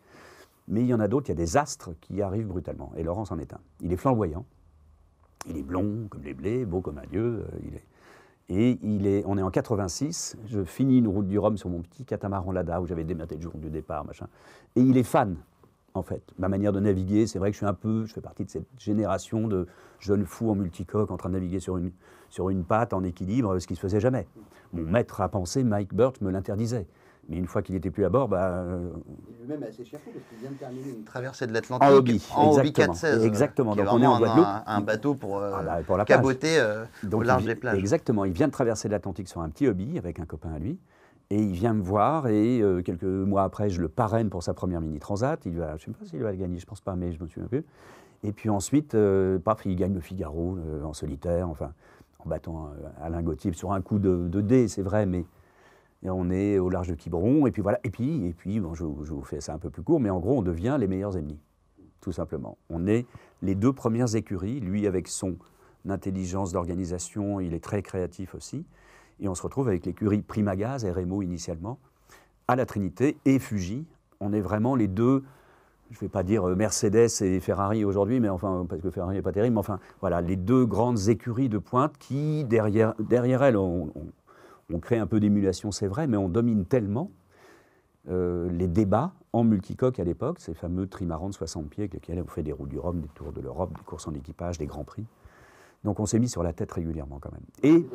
mais il y en a d'autres, il y a des astres qui arrivent brutalement. Et Laurence en est un. Il est flamboyant, il est blond comme les blés, beau comme un dieu. Euh, il est... Et il est, on est en 86, je finis une route du Rhum sur mon petit catamaran Lada où j'avais dématé le jour du départ, machin. Et il est fan, en fait. Ma manière de naviguer, c'est vrai que je suis un peu, je fais partie de cette génération de jeunes fous en multicoque en train de naviguer sur une, sur une patte en équilibre, ce qui se faisait jamais. Mon maître à penser, Mike Burt, me l'interdisait. Mais une fois qu'il n'était plus à bord, bah, euh, lui-même est assez cher parce qu'il vient de terminer une traversée de l'Atlantique en hobby, en hobby 416. Exactement. Donc on est en Guadeloupe. Un, un bateau pour, euh, ah bah, pour la caboter euh, au large des plages. Exactement. Il vient de traverser l'Atlantique sur un petit hobby avec un copain à lui. Et il vient me voir et quelques mois après, je le parraine pour sa première mini transat. Il va, je ne sais pas s'il va le gagner, je ne pense pas, mais je me souviens plus. Et puis ensuite, paf, il gagne le Figaro en solitaire, enfin en battant Alain Gauthier sur un coup de, de dé, c'est vrai, mais on est au large de Quiberon, et puis voilà. Et puis, et puis bon, je, vous fais ça un peu plus court, mais en gros, on devient les meilleurs ennemis, tout simplement. On est les deux premières écuries, lui avec son intelligence d'organisation, il est très créatif aussi, et on se retrouve avec l'écurie Primagaz, RMO initialement, à la Trinité et Fuji. On est vraiment les deux, je ne vais pas dire euh, Mercedes et Ferrari aujourd'hui, mais enfin, parce que Ferrari n'est pas terrible, mais enfin, voilà, les deux grandes écuries de pointe qui, derrière, derrière elles, ont on crée un peu d'émulation, c'est vrai, mais on domine tellement euh, les débats en multicoque à l'époque, ces fameux trimarans de 60 pieds avec lesquels on fait des routes du Rhum, des tours de l'Europe, des courses en équipage, des grands prix. Donc on s'est mis sur la tête régulièrement quand même. Et,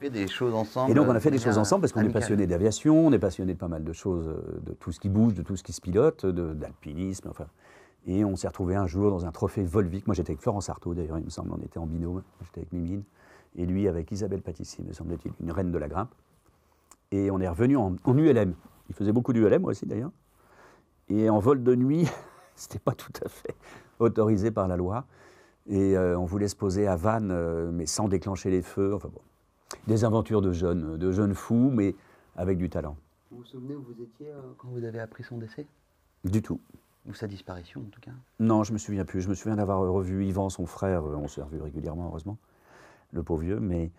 fait des choses ensemble. Et donc on a fait des choses ensemble parce qu'on est passionné d'aviation, on est passionné de pas mal de choses, euh, de tout ce qui bouge, de tout ce qui se pilote, d'alpinisme, enfin. Et on s'est retrouvé un jour dans un trophée Volvic. Moi j'étais avec Florence Artaud d'ailleurs, il me semble, on était en binôme. J'étais avec Mimine. Et lui avec Isabelle Patissi, me semble-t-il, une reine de la grimpe. Et on est revenu en, ULM. Il faisait beaucoup d'ULM, moi aussi d'ailleurs. Et en vol de nuit, c'était pas tout à fait autorisé par la loi. Et euh, on voulait se poser à Vannes, euh, mais sans déclencher les feux. Enfin bon, des aventures de jeunes, de jeunes fous, mais avec du talent. Vous vous souvenez où vous étiez euh, quand vous avez appris son décès? Du tout. Ou sa disparition en tout cas? Non, je me souviens plus. Je me souviens d'avoir revu Yvan, son frère. On s'est revu régulièrement, heureusement, le pauvre vieux. Mais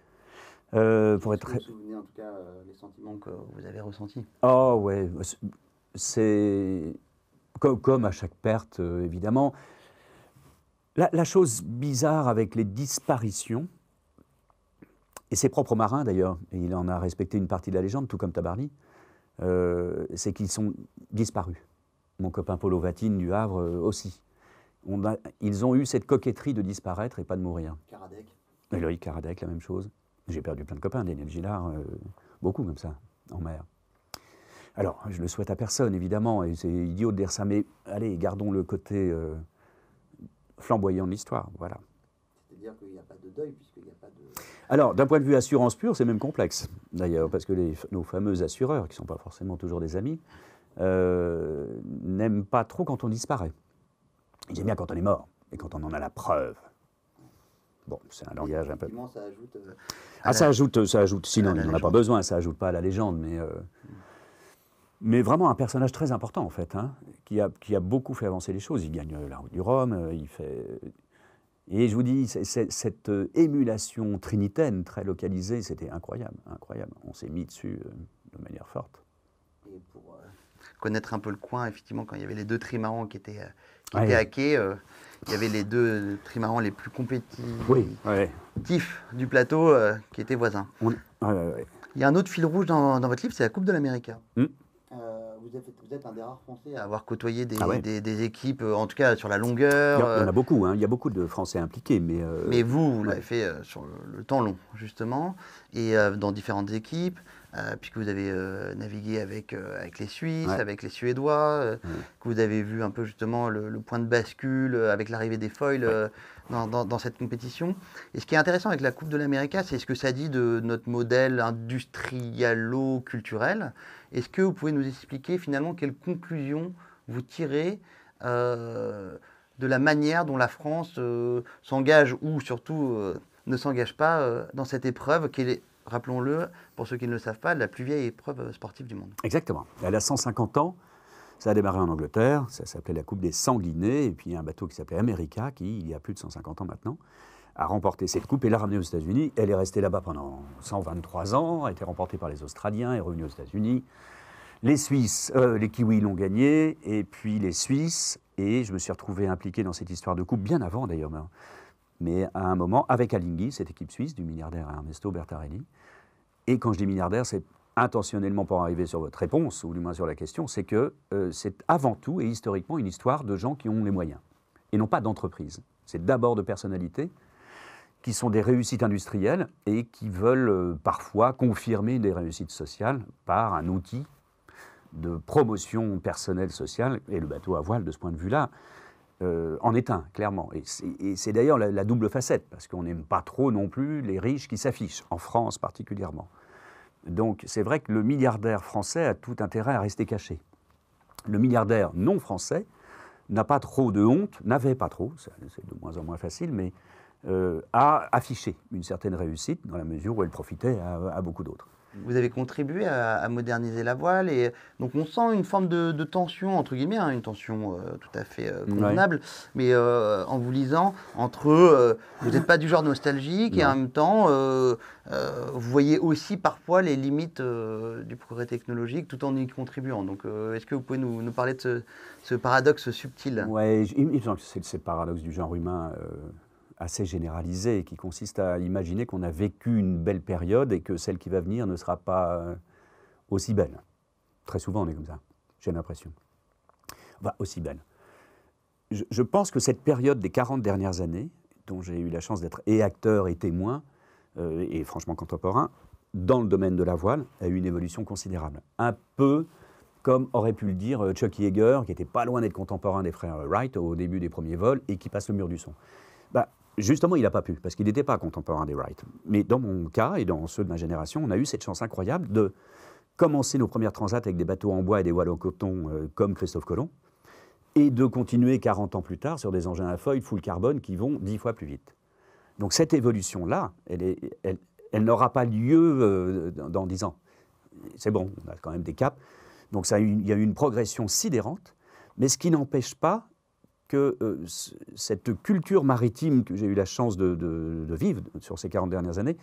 pour être. Vous vous souvenez en tout cas les sentiments que vous avez ressentis? Oh ouais, c'est comme, à chaque perte, évidemment. La, chose bizarre avec les disparitions, et ses propres marins d'ailleurs, et il en a respecté une partie de la légende, tout comme Tabarly, euh, c'est qu'ils sont disparus. Mon copain Polo Vatine du Havre euh, aussi. ils ont eu cette coquetterie de disparaître et pas de mourir. Karadec Et Loïc Karadec, la même chose. J'ai perdu plein de copains, Daniel Gillard, euh, beaucoup comme ça, en mer. Alors, je le souhaite à personne, évidemment, et c'est idiot de dire ça, mais allez, gardons le côté flamboyant de l'histoire. Voilà. C'est-à-dire qu'il n'y a pas de deuil, puisqu'il n'y a pas de. Alors, d'un point de vue assurance pure, c'est même complexe, d'ailleurs, parce que les, nos fameux assureurs, qui ne sont pas forcément toujours des amis, euh, n'aiment pas trop quand on disparaît. Ils aiment bien quand on est mort, et quand on en a la preuve. Bon, c'est un langage un peu. Ça ajoute. Euh, ah, ça ajoute, ça ajoute. Sinon, il n'en a pas besoin. Ça ajoute pas à la légende, mais. Euh, mais vraiment un personnage très important en fait, hein, qui, a, qui, a, beaucoup fait avancer les choses. Il gagne la route du Rhum, euh, il fait... Et je vous dis, cette émulation trinitaine très localisée, c'était incroyable, incroyable. On s'est mis dessus euh, de manière forte. Et pour connaître un peu le coin, effectivement, quand il y avait les deux trimarans qui étaient, qui étaient hackés, il y avait les deux trimarans les plus compétitifs du plateau qui étaient voisins. il y a un autre fil rouge dans, votre livre, c'est la Coupe de l'Amérique. Hmm vous êtes, un des rares Français à avoir côtoyé des, ah des, équipes, euh, en tout cas sur la longueur. Il y, en a euh, beaucoup, hein. il y a beaucoup de Français impliqués. Mais, euh, mais vous, vous l'avez fait sur le, temps long, justement, et dans différentes équipes. Puisque vous avez navigué avec, avec les Suisses, avec les Suédois, que vous avez vu un peu justement le, point de bascule avec l'arrivée des foils dans, dans, cette compétition. Et ce qui est intéressant avec la Coupe de l'Amérique, c'est ce que ça dit de notre modèle industrialo-culturel. Est-ce que vous pouvez nous expliquer finalement quelles conclusions vous tirez euh, de la manière dont la France euh, s'engage ou surtout euh, ne s'engage pas dans cette épreuve? Qui est, rappelons-le, pour ceux qui ne le savent pas, la plus vieille épreuve sportive du monde Exactement. Elle a 150 ans. Ça a démarré en Angleterre, ça s'appelait la Coupe des Sanguinés, et puis il y a un bateau qui s'appelait America, qui, il y a plus de 150 ans maintenant, a remporté cette coupe et l'a ramenée aux États-Unis. Elle est restée là-bas pendant 123 ans, a été remportée par les Australiens, est revenue aux États-Unis. Les Suisses, euh, les Kiwis l'ont gagnée, et puis les Suisses, et je me suis retrouvé impliqué dans cette histoire de coupe bien avant d'ailleurs, mais à un moment avec Alinghi, cette équipe suisse du milliardaire Ernesto Bertarelli. Et quand je dis milliardaire, c'est intentionnellement pour arriver sur votre réponse, ou du moins sur la question, c'est que euh, c'est avant tout et historiquement une histoire de gens qui ont les moyens, et non pas d'entreprises. C'est d'abord de personnalités qui sont des réussites industrielles et qui veulent euh, parfois confirmer des réussites sociales par un outil de promotion personnelle sociale, et le bateau à voile, de ce point de vue-là, euh, en est un, clairement. Et c'est d'ailleurs la, double facette, parce qu'on n'aime pas trop non plus les riches qui s'affichent, en France particulièrement. Donc c'est vrai que le milliardaire français a tout intérêt à rester caché. Le milliardaire non français n'a pas trop de honte, n'avait pas trop, c'est de moins en moins facile, mais euh, a affiché une certaine réussite dans la mesure où elle profitait à beaucoup d'autres vous avez contribué à, moderniser la voile et donc on sent une forme de, tension entre guillemets, hein, une tension euh, tout à fait euh, convenable, mais euh, en vous lisant entre vous n'êtes pas du genre nostalgique et en même temps vous voyez aussi parfois les limites du progrès technologique tout en y contribuant. Donc est-ce que vous pouvez nous, parler de ce, paradoxe subtil? Oui, il me semble que c'est le paradoxe du genre humain assez généralisé qui consiste à imaginer qu'on a vécu une belle période et que celle qui va venir ne sera pas euh, aussi belle. Très souvent, on est comme ça, j'ai l'impression. Enfin, aussi belle. Je, pense que cette période des 40 dernières années, dont j'ai eu la chance d'être et acteur et témoin, euh, et franchement contemporain, dans le domaine de la voile, a eu une évolution considérable. Un peu comme aurait pu le dire euh, Chuck Yeager, qui était pas loin d'être contemporain des frères Wright au début des premiers vols et qui passe le mur du son. Justement, il n'a pas pu, parce qu'il n'était pas contemporain des Wright. Mais dans mon cas, et dans ceux de ma génération, on a eu cette chance incroyable de commencer nos premières transats avec des bateaux en bois et des voiles en coton, euh, comme Christophe Colomb, et de continuer 40 ans plus tard sur des engins à feuilles full carbone qui vont 10 fois plus vite. Donc cette évolution-là, elle, elle, n'aura pas lieu euh, dans 10 ans. C'est bon, on a quand même des caps. Donc il y a eu une progression sidérante, mais ce qui n'empêche pas que euh, cette culture maritime que j'ai eu la chance de, vivre sur ces 40 dernières années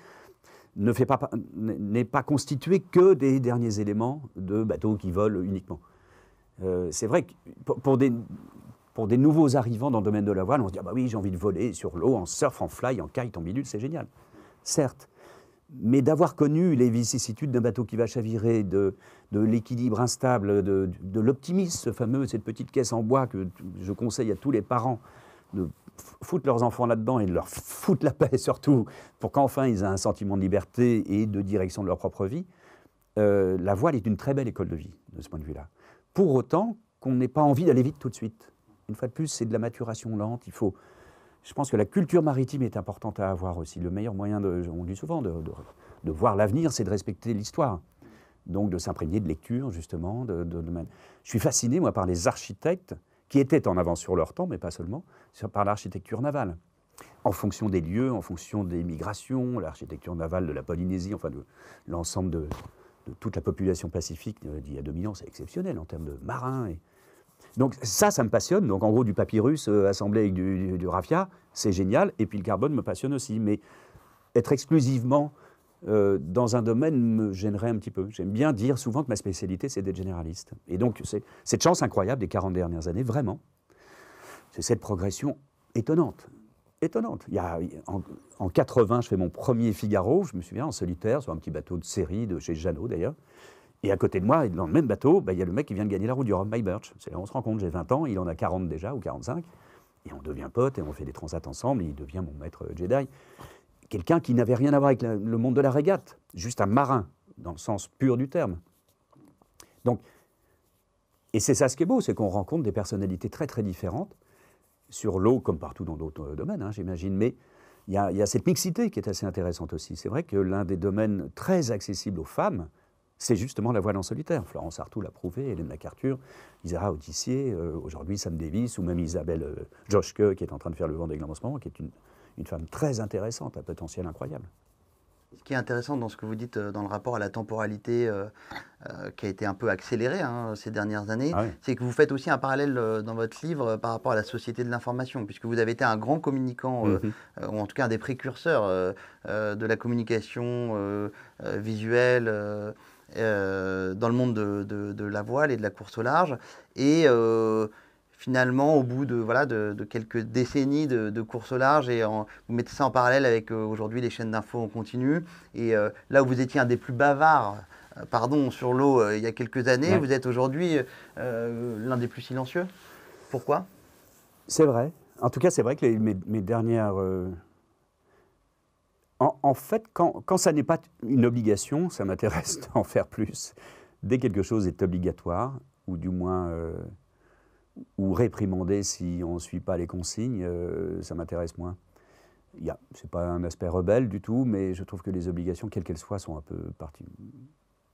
ne fait pas, n'est pas constituée que des derniers éléments de bateaux qui volent uniquement. Euh, c'est vrai que pour des, pour des nouveaux arrivants dans le domaine de la voile, on se dit ah bah oui, j'ai envie de voler sur l'eau, en surf, en fly, en kite, en bidule, c'est génial. Certes, mais d'avoir connu les vicissitudes d'un bateau qui va chavirer, de, de l'équilibre instable, de, de l'optimisme, ce fameux, cette petite caisse en bois que je conseille à tous les parents de foutre leurs enfants là-dedans et de leur foutre la paix surtout, pour qu'enfin ils aient un sentiment de liberté et de direction de leur propre vie, euh, la voile est une très belle école de vie de ce point de vue-là. Pour autant qu'on n'ait pas envie d'aller vite tout de suite. Une fois de plus, c'est de la maturation lente. Il faut. Je pense que la culture maritime est importante à avoir aussi. Le meilleur moyen, on dit souvent, de, voir l'avenir, c'est de respecter l'histoire. Donc de s'imprégner de lecture, justement. Je suis fasciné, moi, par les architectes qui étaient en avance sur leur temps, mais pas seulement, par l'architecture navale. En fonction des lieux, en fonction des migrations, l'architecture navale de la Polynésie, enfin de l'ensemble de, toute la population pacifique d'il y a 2000 ans, c'est exceptionnel en termes de marins. Donc ça, ça me passionne. Donc en gros, du papyrus euh, assemblé avec du, raffia, c'est génial. Et puis le carbone me passionne aussi. Mais être exclusivement euh, dans un domaine me gênerait un petit peu. J'aime bien dire souvent que ma spécialité, c'est d'être généraliste. Et donc c'est cette chance incroyable des 40 dernières années, vraiment, c'est cette progression étonnante. Étonnante. Il y a, en, en, 80, je fais mon premier Figaro, je me souviens, en solitaire, sur un petit bateau de série de chez Jeannot d'ailleurs. Et à côté de moi, dans le même bateau, bah, il y a le mec qui vient de gagner la route du Rhum, My Birch. Là, on se rend compte, j'ai 20 ans, il en a 40 déjà, ou 45. Et on devient pote et on fait des transats ensemble, et il devient mon maître Jedi. Quelqu'un qui n'avait rien à voir avec le monde de la régate, juste un marin, dans le sens pur du terme. Donc, et c'est ça ce qui est beau, c'est qu'on rencontre des personnalités très très différentes, sur l'eau comme partout dans d'autres domaines, hein, j'imagine. Mais il y, a, cette mixité qui est assez intéressante aussi. C'est vrai que l'un des domaines très accessibles aux femmes, c'est justement la voile en solitaire. Florence Artaud l'a prouvé, Hélène Lacarture, Isara Autissier, euh, aujourd'hui Sam Davis, ou même Isabelle euh, Joschke, qui est en train de faire le vent des en ce moment, qui est une, une femme très intéressante, à potentiel incroyable. Ce qui est intéressant dans ce que vous dites euh, dans le rapport à la temporalité qui a été un peu accélérée hein, ces dernières années, ah c'est que vous faites aussi un parallèle dans votre livre par rapport à la société de l'information, puisque vous avez été un grand communicant, mhm. ou en tout cas un des précurseurs de la communication visuelle euh, dans le monde de, la voile et de la course au large. Et euh, finalement, au bout de, voilà, de, quelques décennies de, course au large, et vous mettez ça en parallèle avec euh, aujourd'hui les chaînes d'infos en continu, et là où vous étiez un des plus bavards, pardon, sur l'eau il y a quelques années, vous êtes aujourd'hui l'un des plus silencieux. Pourquoi? C'est vrai. En tout cas, c'est vrai que mes, dernières en, fait, quand, ça n'est pas une obligation, ça m'intéresse d'en faire plus. Dès quelque chose est obligatoire, ou du moins euh, ou réprimandé si on ne suit pas les consignes, euh, ça m'intéresse moins. Ce n'est pas un aspect rebelle du tout, mais je trouve que les obligations, quelles qu'elles soient, sont un peu partie,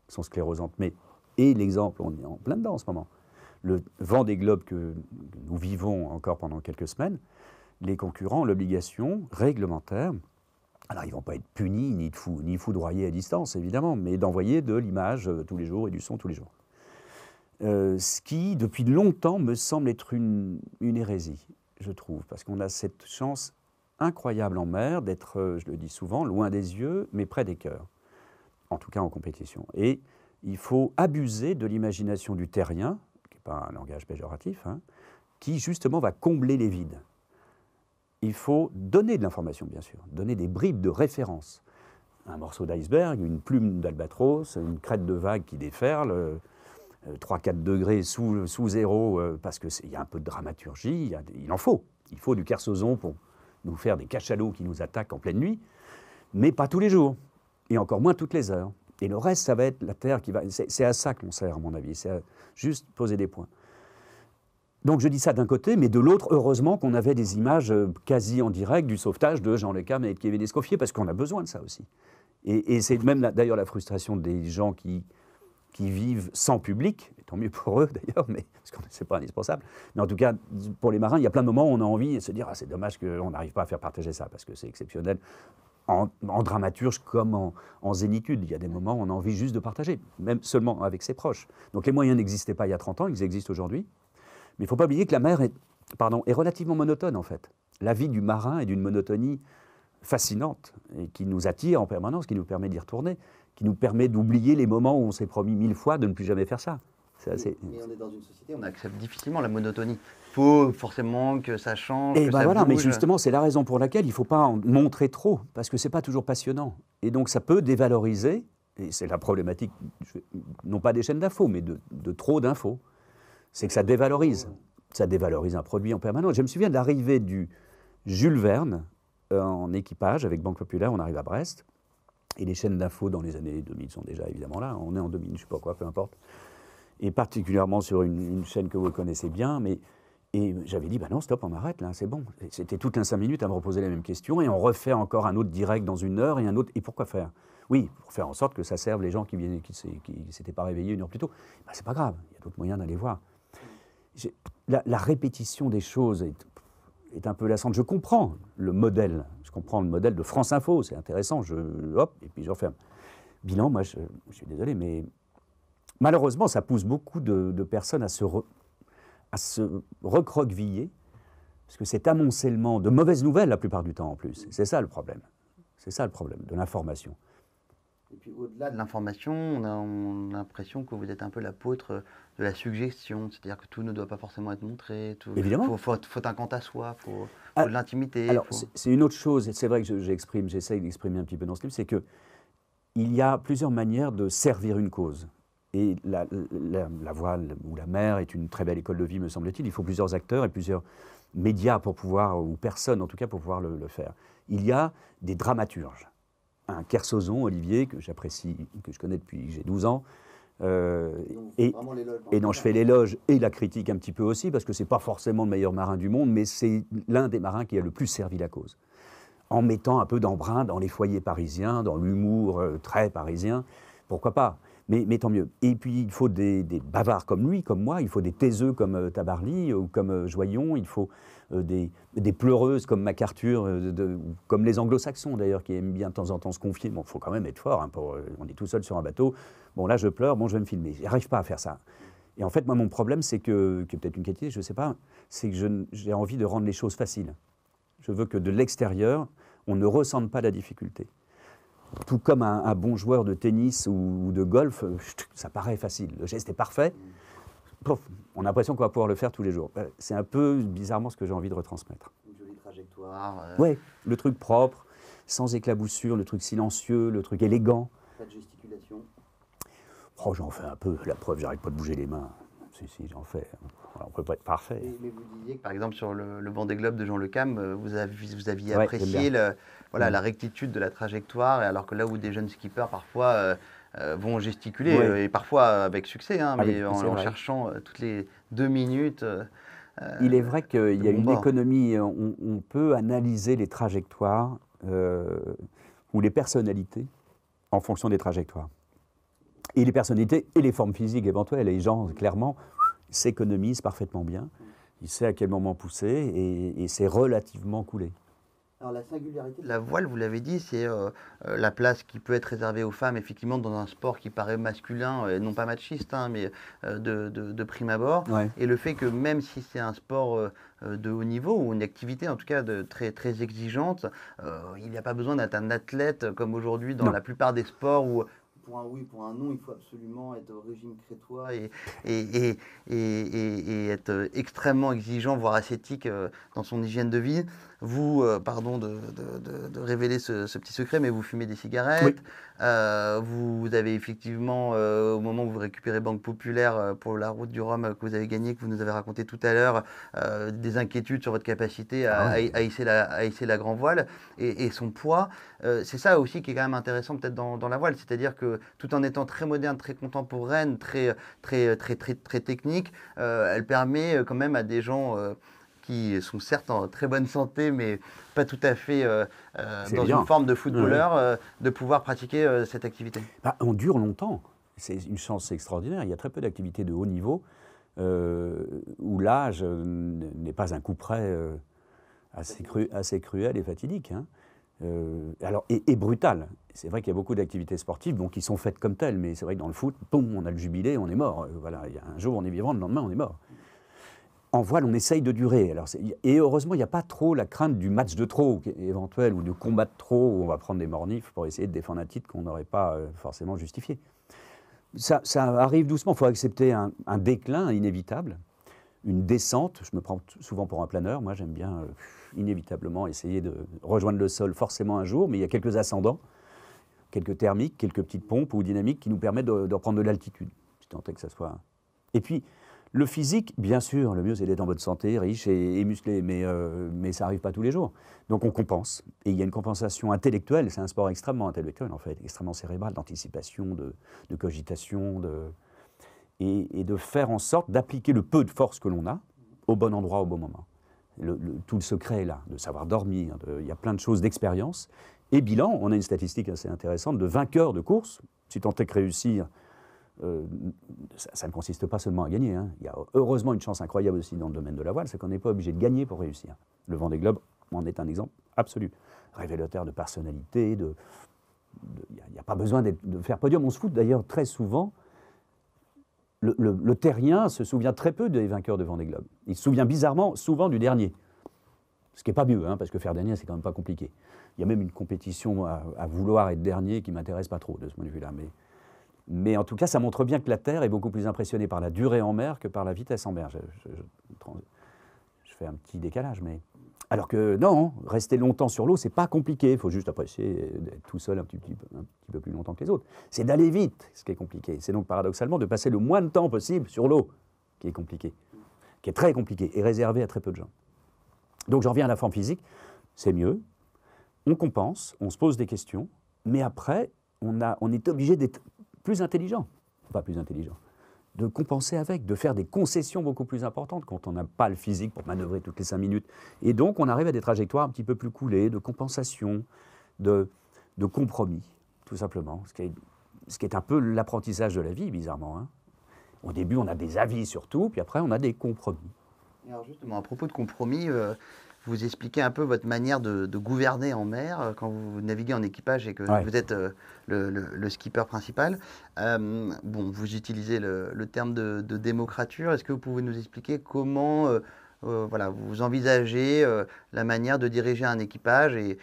sont sclérosantes. Mais, et l'exemple, on est en plein dedans en ce moment. Le vent des globes que nous vivons encore pendant quelques semaines, les concurrents l'obligation réglementaire alors, ils ne vont pas être punis ni, fou, ni foudroyés à distance, évidemment, mais d'envoyer de l'image euh, tous les jours et du son tous les jours. Euh, ce qui, depuis longtemps, me semble être une, hérésie, je trouve, parce qu'on a cette chance incroyable en mer d'être, euh, je le dis souvent, loin des yeux, mais près des cœurs, en tout cas en compétition. Et il faut abuser de l'imagination du terrien, qui n'est pas un langage péjoratif, hein, qui justement va combler les vides il faut donner de l'information, bien sûr, donner des bribes de référence. Un morceau d'iceberg, une plume d'albatros, une crête de vague qui déferle, 3-4 euh, degrés sous, sous zéro, euh, parce qu'il y a un peu de dramaturgie, il, en faut. Il faut du kersozon pour nous faire des cachalots qui nous attaquent en pleine nuit, mais pas tous les jours, et encore moins toutes les heures. Et le reste, ça va être la Terre qui va... C'est à ça que l'on sert, à mon avis, c'est juste poser des points. Donc je dis ça d'un côté, mais de l'autre, heureusement qu'on avait des images euh, quasi en direct du sauvetage de Jean Lecam et de Kevin Escoffier, parce qu'on a besoin de ça aussi. Et, c'est même d'ailleurs la frustration des gens qui, qui vivent sans public, et tant mieux pour eux d'ailleurs, mais parce que ce n'est pas indispensable. Mais en tout cas, pour les marins, il y a plein de moments où on a envie de se dire ah, c'est dommage qu'on n'arrive pas à faire partager ça, parce que c'est exceptionnel. En, dramaturge comme en, en, zénitude, il y a des moments où on a envie juste de partager, même seulement avec ses proches. Donc les moyens n'existaient pas il y a 30 ans, ils existent aujourd'hui. Mais il ne faut pas oublier que la mer est, pardon, est relativement monotone en fait. La vie du marin est d'une monotonie fascinante et qui nous attire en permanence, qui nous permet d'y retourner, qui nous permet d'oublier les moments où on s'est promis mille fois de ne plus jamais faire ça. Assez... Mais on est dans une société, on accepte difficilement la monotonie. Il faut forcément que ça change. Et ben voilà, mais justement, c'est la raison pour laquelle il ne faut pas en montrer trop, parce que ce n'est pas toujours passionnant. Et donc ça peut dévaloriser, et c'est la problématique, non pas des chaînes d'infos, mais de, de trop d'infos c'est que ça dévalorise. Ça dévalorise un produit en permanence. Je me souviens de l'arrivée du Jules Verne euh, en équipage avec Banque Populaire. On arrive à Brest. Et les chaînes d'infos dans les années 2000 sont déjà évidemment là. On est en 2000, je ne sais pas quoi, peu importe. Et particulièrement sur une, chaîne que vous connaissez bien. Mais, et j'avais dit, bah non, stop, on arrête là, c'est bon. C'était toutes les cinq minutes à me reposer la même question. Et on refait encore un autre direct dans une heure et un autre. Et pourquoi faire? Oui, pour faire en sorte que ça serve les gens qui ne qui, s'étaient pas réveillés une heure plus tôt. Bah, c'est pas grave, il y a d'autres moyens d'aller voir la, répétition des choses est, un peu lassante. Je comprends le modèle, je comprends le modèle de France Info, c'est intéressant, je, hop, et puis je referme. Bilan, moi, je, suis désolé, mais malheureusement, ça pousse beaucoup de, personnes à se, à se recroqueviller, parce que c'est amoncellement de mauvaises nouvelles la plupart du temps en plus. C'est ça le problème. C'est ça le problème de l'information. Et puis au-delà de l'information, on a, l'impression que vous êtes un peu l'apôtre de la suggestion, c'est-à-dire que tout ne doit pas forcément être montré. Tout, Évidemment. Il faut, un compte à soi, il faut, ah, de l'intimité. Alors c'est une autre chose, et c'est vrai que j'exprime, j'essaye d'exprimer un petit peu dans ce livre, c'est que il y a plusieurs manières de servir une cause. Et la, voile ou la mer est une très belle école de vie, me semble-t-il. Il faut plusieurs acteurs et plusieurs médias pour pouvoir, ou personnes en tout cas, pour pouvoir le, le faire. Il y a des dramaturges un Kersozon, Olivier, que j'apprécie, que je connais depuis que j'ai 12 ans. Euh, et, et dont je fais l'éloge et la critique un petit peu aussi, parce que ce n'est pas forcément le meilleur marin du monde, mais c'est l'un des marins qui a le plus servi la cause. En mettant un peu d'embrun dans les foyers parisiens, dans l'humour euh, très parisien, pourquoi pas? Mais, tant mieux. Et puis, il faut des, bavards comme lui, comme moi, il faut des taiseux comme euh, Tabarly ou comme Joyon, il faut euh, des, pleureuses comme MacArthur, euh, comme les anglo-saxons d'ailleurs, qui aiment bien de temps en temps se confier. Bon, il faut quand même être fort, hein, euh, on est tout seul sur un bateau. Bon, là, je pleure, bon, je vais me filmer. Je n'arrive pas à faire ça. Et en fait, moi, mon problème, c'est que, que peut-être une qualité, je ne sais pas, c'est que j'ai envie de rendre les choses faciles. Je veux que de l'extérieur, on ne ressente pas la difficulté. Tout comme un, bon joueur de tennis ou, de golf, ça paraît facile. Le geste est parfait on a l'impression qu'on va pouvoir le faire tous les jours. Euh, c'est un peu bizarrement ce que j'ai envie de retransmettre. Une jolie trajectoire. Euh. Oui, le truc propre, sans éclaboussure, le truc silencieux, le truc élégant. Pas de gesticulation. Oh, j'en fais un peu. La preuve, j'arrête pas de bouger les mains. Si, si, j'en fais. On ne peut pas être parfait. mais vous disiez que, par exemple, sur le, le Vendée Globe de Jean Le Cam, euh, vous, aviez, vous aviez apprécié voilà, mm. la rectitude de la trajectoire, alors que là où des jeunes skippers, parfois, euh, vont gesticuler, euh, et parfois avec succès, hein, mais en, cherchant euh, toutes les deux minutes. Il est vrai qu'il y a une économie, on, peut analyser les trajectoires ou les personnalités en fonction des trajectoires. Et les personnalités et les formes physiques éventuelles. les gens, clairement, s'économisent parfaitement bien. Il sait à quel moment pousser et, et c'est relativement coulé. Alors la singularité de la voile, vous l'avez dit, c'est euh, euh, la place qui peut être réservée aux femmes, effectivement, dans un sport qui paraît masculin, euh, non pas machiste, hein, mais de, prime abord. Et le fait que même si c'est un sport de haut niveau, ou une activité en tout cas de, très, très exigeante, il n'y a pas besoin d'être un athlète comme aujourd'hui dans la plupart des sports où pour un oui, pour un non, il faut absolument être au régime crétois et, et, et, être extrêmement exigeant, voire ascétique dans son hygiène de vie vous, euh, pardon de, révéler ce, petit secret, mais vous fumez des cigarettes. Euh, vous, avez effectivement, euh, au moment où vous récupérez Banque Populaire pour la route du Rhum que vous avez gagnée, que vous nous avez raconté tout à l'heure, des inquiétudes sur votre capacité à, ah hisser, la, la, grand voile et, son poids. c'est ça aussi qui est quand même intéressant peut-être dans, la voile, c'est-à-dire que tout en étant très moderne, très contemporaine, très, très, très, très, très technique, elle permet quand même à des gens qui sont certes en très bonne santé, mais pas tout à fait dans une forme de footballeur, de pouvoir pratiquer cette activité bah, On dure longtemps. C'est une chance extraordinaire. Il y a très peu d'activités de haut niveau où l'âge n'est pas un coup près assez, cru, assez cruel et fatidique. Hein. Euh, alors, et, brutal. C'est vrai qu'il y a beaucoup d'activités sportives bon, qui sont faites comme telles, mais c'est vrai que dans le foot, boum, on a le jubilé, on est mort. Euh, voilà, il y a un jour on est vivant, le lendemain on est mort. En voile, on essaye de durer. Et heureusement, il n'y a pas trop la crainte du match de trop éventuel ou du combat de trop où on va prendre des mornifs pour essayer de défendre un titre qu'on n'aurait pas euh, forcément justifié. Ça, arrive doucement, il faut accepter un déclin inévitable une descente. Je me prends souvent pour un planeur. Moi, j'aime bien euh, inévitablement essayer de rejoindre le sol forcément un jour, mais il y a quelques ascendants, quelques thermiques, quelques petites pompes ou dynamiques qui nous permettent de, reprendre de l'altitude, si tant est que ça soit. Et puis, le physique, bien sûr, le mieux c'est d'être en bonne santé, riche et, musclé, mais, euh, ça n'arrive pas tous les jours. Donc on compense. Et il y a une compensation intellectuelle, c'est un sport extrêmement intellectuel en fait, extrêmement cérébral, d'anticipation, de, cogitation, de, et, de faire en sorte d'appliquer le peu de force que l'on a au bon endroit, au bon moment. tout le secret est là, de savoir dormir, il y a plein de choses d'expérience. Et bilan, on a une statistique assez intéressante de vainqueurs de course. Si tant est que réussir, euh, ça, ne consiste pas seulement à gagner. Hein. Il y a heureusement une chance incroyable aussi dans le domaine de la voile, c'est qu'on n'est pas obligé de gagner pour réussir. Le Vendée Globe en est un exemple absolu. Révélateur de personnalité, il n'y a, pas besoin de faire podium. On se fout d'ailleurs très souvent le, terrien se souvient très peu des vainqueurs de Vendée Globe. Il se souvient bizarrement souvent du dernier. Ce qui n'est pas mieux, hein, parce que faire dernier, c'est quand même pas compliqué. Il y a même une compétition à, vouloir être dernier qui m'intéresse pas trop de ce point de vue-là. Mais, mais en tout cas, ça montre bien que la Terre est beaucoup plus impressionnée par la durée en mer que par la vitesse en mer. je fais un petit décalage, mais alors que non, rester longtemps sur l'eau, c'est pas compliqué. Il faut juste apprécier d'être tout seul un petit, peu plus longtemps que les autres. C'est d'aller vite, ce qui est compliqué. C'est donc paradoxalement de passer le moins de temps possible sur l'eau, qui est compliqué, qui est très compliqué et réservé à très peu de gens. Donc j'en reviens à la forme physique. C'est mieux. On compense, on se pose des questions, mais après, on est obligé d'être plus intelligent. Pas plus intelligent de compenser avec, de faire des concessions beaucoup plus importantes quand on n'a pas le physique pour manœuvrer toutes les cinq minutes. Et donc, on arrive à des trajectoires un petit peu plus coulées, de compensation, de, de compromis, tout simplement. Ce qui est, ce qui est un peu l'apprentissage de la vie, bizarrement. Hein. Au début, on a des avis sur tout, puis après, on a des compromis. Alors justement, à propos de compromis, euh, vous expliquez un peu votre manière de, gouverner en mer euh, quand vous naviguez en équipage et que vous êtes euh, le, skipper principal. Euh, bon, vous utilisez le, terme de, démocrature. Est-ce que vous pouvez nous expliquer comment voilà, vous envisagez la manière de diriger un équipage et,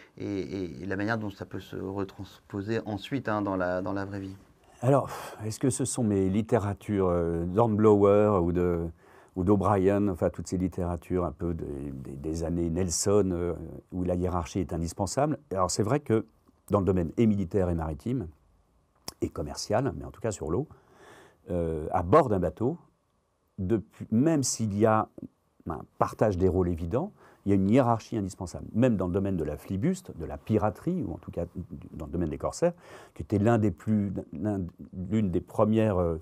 la manière dont ça peut se retransposer ensuite hein, dans, la, dans la vraie vie? Alors, est-ce que ce sont mes littératures d'Hornblower ou de ou d'O'Brien, enfin toutes ces littératures un peu des, années Nelson, euh, où la hiérarchie est indispensable. Alors c'est vrai que dans le domaine et militaire et maritime, et commercial, mais en tout cas sur l'eau, euh, à bord d'un bateau, même s'il y a un partage des rôles évident, il y a une hiérarchie indispensable. Même dans le domaine de la flibuste, de la piraterie, ou en tout cas dans le domaine des corsaires, qui était l'un des plus, l'une des premières euh,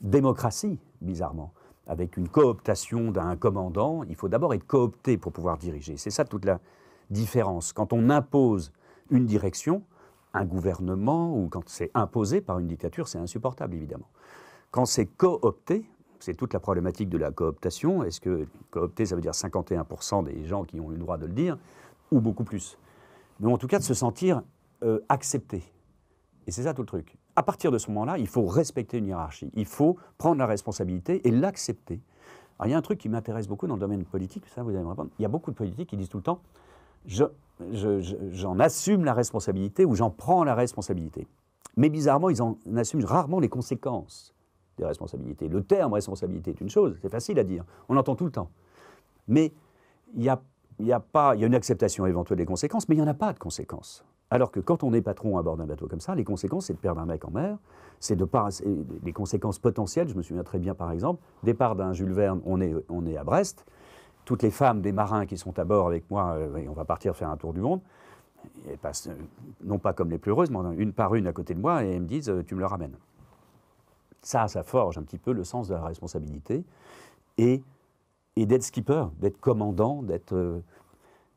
démocraties, bizarrement avec une cooptation d'un commandant, il faut d'abord être coopté pour pouvoir diriger. C'est ça toute la différence. Quand on impose une direction, un gouvernement, ou quand c'est imposé par une dictature, c'est insupportable, évidemment. Quand c'est coopté, c'est toute la problématique de la cooptation. Est-ce que coopté, ça veut dire 51% des gens qui ont eu le droit de le dire, ou beaucoup plus? Mais en tout cas, de se sentir euh, accepté. Et c'est ça tout le truc à partir de ce moment-là, il faut respecter une hiérarchie. Il faut prendre la responsabilité et l'accepter. il y a un truc qui m'intéresse beaucoup dans le domaine politique, ça vous allez me répondre. Il y a beaucoup de politiques qui disent tout le temps j'en assume la responsabilité ou j'en prends la responsabilité. Mais bizarrement, ils en assument rarement les conséquences des responsabilités. Le terme responsabilité est une chose, c'est facile à dire, on l'entend tout le temps. Mais il y a, y a pas, il y a une acceptation éventuelle des conséquences, mais il n'y en a pas de conséquences. Alors que quand on est patron à bord d'un bateau comme ça, les conséquences, c'est de perdre un mec en mer, c'est de pas, les conséquences potentielles, je me souviens très bien par exemple, départ d'un Jules Verne, on est, on est à Brest, toutes les femmes des marins qui sont à bord avec moi, euh, on va partir faire un tour du monde, elles passent, euh, non pas comme les pleureuses, mais une par une à côté de moi, et elles me disent euh, Tu me le ramènes. Ça, ça forge un petit peu le sens de la responsabilité et, et d'être skipper, d'être commandant, d'être.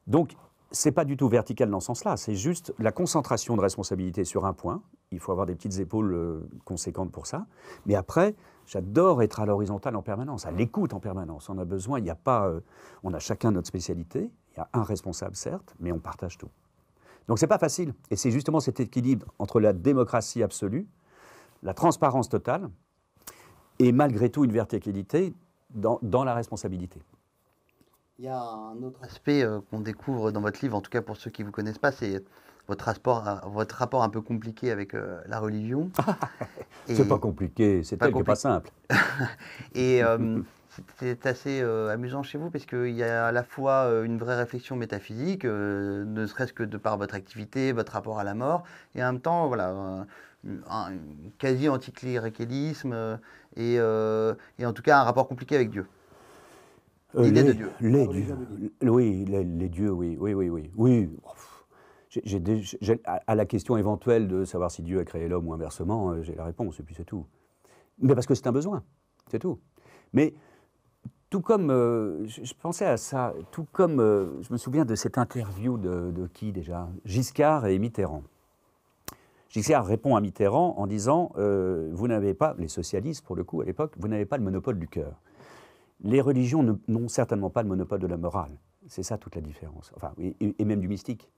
Donc, c'est pas du tout vertical dans ce sens-là, c'est juste la concentration de responsabilité sur un point. Il faut avoir des petites épaules conséquentes pour ça. Mais après, j'adore être à l'horizontale en permanence, à l'écoute en permanence. On a besoin, il n'y a pas. on a chacun notre spécialité, il y a un responsable, certes, mais on partage tout. Donc c'est pas facile. Et c'est justement cet équilibre entre la démocratie absolue, la transparence totale, et malgré tout une verticalité dans la responsabilité. Il y a un autre aspect euh, qu'on découvre dans votre livre, en tout cas pour ceux qui ne vous connaissent pas, c'est votre rapport, votre rapport un peu compliqué avec euh, la religion. c'est pas compliqué, c'est que pas simple. et euh, c'est assez euh, amusant chez vous parce qu'il y a à la fois euh, une vraie réflexion métaphysique, euh, ne serait-ce que de par votre activité, votre rapport à la mort, et en même temps, voilà, un, quasi anticléricalisme et, et, en tout cas un rapport compliqué avec Dieu. L'idée de Dieu. Les dieux. Oui, les, dieux, oui, oui, oui, oui. oui. à la question éventuelle de savoir si Dieu a créé l'homme ou inversement, j'ai la réponse, et puis c'est tout. Mais parce que c'est un besoin, c'est tout. Mais tout comme, euh, je, pensais à ça, tout comme, euh, je me souviens de cette interview de, qui déjà? Giscard et Mitterrand. Giscard répond à Mitterrand en disant euh, Vous n'avez pas, les socialistes pour le coup à l'époque, vous n'avez pas le monopole du cœur. Les religions n'ont certainement pas le monopole de la morale. C'est ça toute la différence. Enfin, et, même du mystique.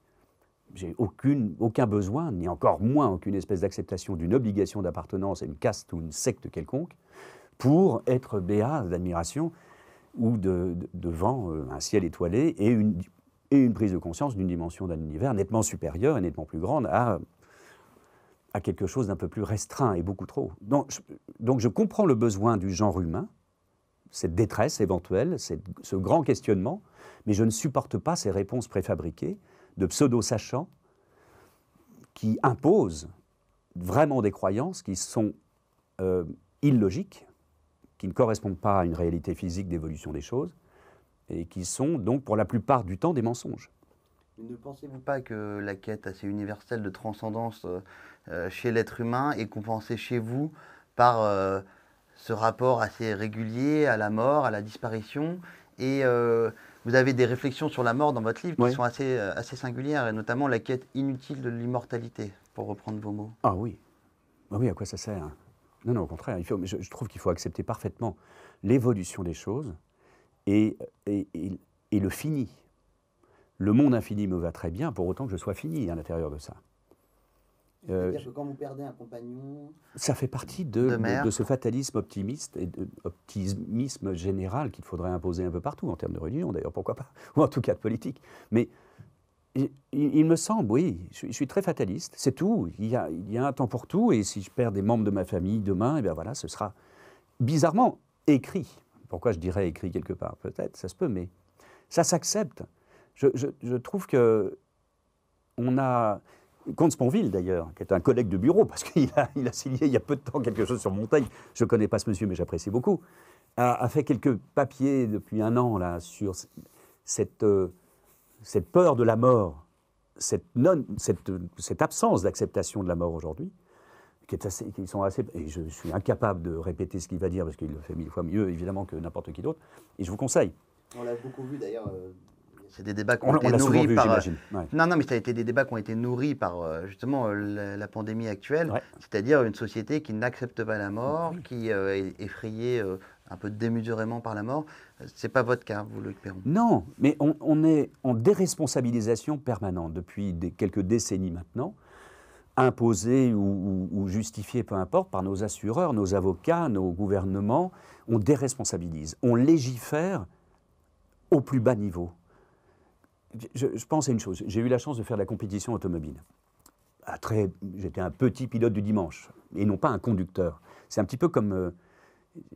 J'ai aucun besoin, ni encore moins aucune espèce d'acceptation d'une obligation d'appartenance à une caste ou une secte quelconque pour être béat d'admiration ou de, devant euh, un ciel étoilé et une, prise de conscience d'une dimension d'un univers nettement supérieure et nettement plus grande à, quelque chose d'un peu plus restreint et beaucoup trop. Donc je comprends le besoin du genre humain, cette détresse éventuelle, ce grand questionnement, mais je ne supporte pas ces réponses préfabriquées de pseudo-sachants qui imposent vraiment des croyances qui sont euh, illogiques qui ne correspondent pas à une réalité physique d'évolution des choses et qui sont donc pour la plupart du temps des mensonges. Ne pensez-vous pas que la quête assez universelle de transcendance euh, euh, chez l'être humain est compensée chez vous par ce rapport assez régulier à la mort, à la disparition Et vous avez des réflexions sur la mort dans votre livre qui sont assez, assez singulières, et notamment la quête inutile de l'immortalité, pour reprendre vos mots. Ah oui, ah oui, à quoi ça sert non, non, au contraire. Il faut, je, je, trouve qu'il faut accepter parfaitement l'évolution des choses et, et, et, le fini. Le monde infini me va très bien, pour autant que je sois fini à l'intérieur de ça. Euh, que quand vous perdez un compagnon. Ça fait partie de, de, ce fatalisme optimiste et de, optimisme général qu'il faudrait imposer un peu partout, en termes de religion d'ailleurs, pourquoi pas, ou en tout cas de politique. Mais il, me semble, oui, je, suis très fataliste, c'est tout. Il y, a, il y, a, un temps pour tout, et si je perds des membres de ma famille demain, et eh bien voilà, ce sera bizarrement écrit. Pourquoi je dirais écrit quelque part? Peut-être, ça se peut, mais ça s'accepte. Je, je, trouve que on a. Comte Sponville, d'ailleurs, qui est un collègue de bureau, parce qu'il a, il a signé il y a peu de temps quelque chose sur Montaigne, je ne connais pas ce monsieur, mais j'apprécie beaucoup, a, a, fait quelques papiers depuis un an là, sur cette. Euh, cette peur de la mort, cette, non, cette, cette absence d'acceptation de la mort aujourd'hui, sont assez. Et je suis incapable de répéter ce qu'il va dire parce qu'il le fait mille fois mieux, évidemment, que n'importe qui d'autre. Et je vous conseille. On l'a beaucoup vu d'ailleurs. Euh, c'est des débats qui ont été nourris par. Euh, non, non, mais ça a été des débats qui ont été nourris par euh, justement la, pandémie actuelle, c'est-à-dire une société qui n'accepte pas la mort, qui est effrayée un peu démesurément par la mort. Ce n'est pas votre cas, vous, Luc Perron? Non, mais on, est en déresponsabilisation permanente depuis des, quelques décennies maintenant, imposée ou, ou, justifiée, peu importe, par nos assureurs, nos avocats, nos gouvernements. On déresponsabilise, on légifère au plus bas niveau. Je, pense à une chose, j'ai eu la chance de faire de la compétition automobile. J'étais un petit pilote du dimanche, et non pas un conducteur. C'est un petit peu comme... Euh,